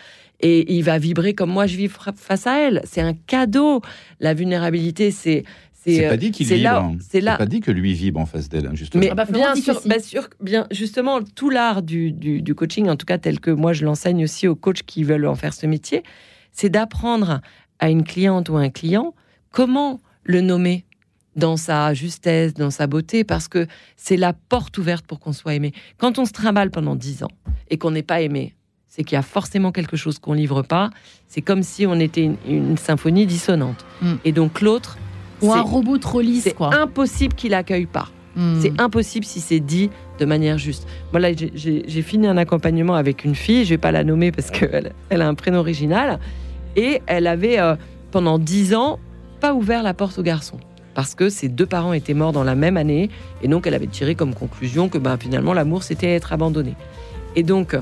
Et il va vibrer comme moi, je vis face à elle. C'est un cadeau. La vulnérabilité, c'est. C'est euh, pas dit qu'il vibre. là-. C'est là. pas dit que lui vibre en face d'elle, hein, justement. Mais Ah bah, bien sûr, sûr, bien justement, tout l'art du, du, du coaching, en tout cas tel que moi je l'enseigne aussi aux coachs qui veulent en faire ce métier, c'est d'apprendre à une cliente ou un client comment le nommer dans sa justesse, dans sa beauté, parce que c'est la porte ouverte pour qu'on soit aimé. Quand on se trimballe pendant dix ans et qu'on n'est pas aimé, c'est qu'il y a forcément quelque chose qu'on livre pas. C'est comme si on était une, une symphonie dissonante. Mm. Et donc l'autre, Ou un robot trop lisse, c'est impossible qu'il accueille pas. Hmm. C'est impossible si c'est dit de manière juste. Voilà, j'ai- fini un accompagnement avec une fille, je vais pas la nommer parce qu'elle elle a un prénom original, et elle avait euh, pendant dix ans pas ouvert la porte au garçon. Parce que ses deux parents étaient morts dans la même année, et donc elle avait tiré comme conclusion que ben, finalement l'amour c'était être abandonné. Et donc,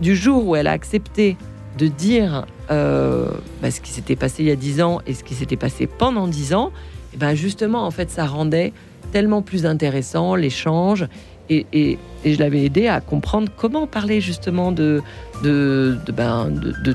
du jour où elle a accepté de dire euh, bah, ce qui s'était passé il y a dix ans et ce qui s'était passé pendant dix ans, et ben justement, en fait, ça rendait tellement plus intéressant l'échange. Et, et- et je l'avais aidé à comprendre comment parler justement de, de, de, ben, de, de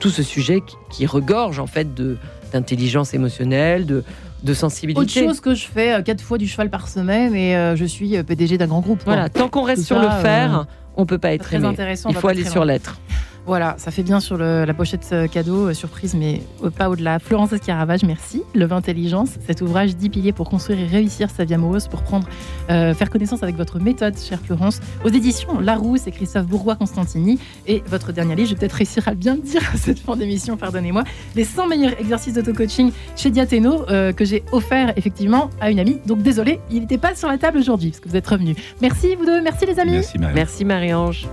tout, ce sujet qui, qui regorge en fait de d'intelligence émotionnelle, de, de sensibilité. Autre chose que je fais euh, quatre fois du cheval par semaine et euh, je suis PDG d'un grand groupe. Voilà, tant qu'on reste Tout sur ça, le faire, euh, on peut pas être Très aimé. Il faut aller sur l'être. Voilà, ça fait bien sur le- la pochette euh, cadeau, euh, surprise, mais pas au-delà. Florence Escaravage, merci. Love Intelligence, cet ouvrage 10 piliers pour construire et réussir sa vie amoureuse, pour prendre, euh, faire connaissance avec votre méthode, chère Florence. Aux éditions Larousse et Christophe Bourgois-Constantini. Et votre dernier livre, je vais peut-être réussir à le bien le dire à cette fin d'émission, pardonnez-moi. Les 100 meilleurs exercices d'auto-coaching chez Diateno, euh, que j'ai offert effectivement à une amie. Donc désolé, il n'était pas sur la table aujourd'hui, parce que vous êtes revenu. Merci vous deux, merci les amis. Merci Marie-Ange.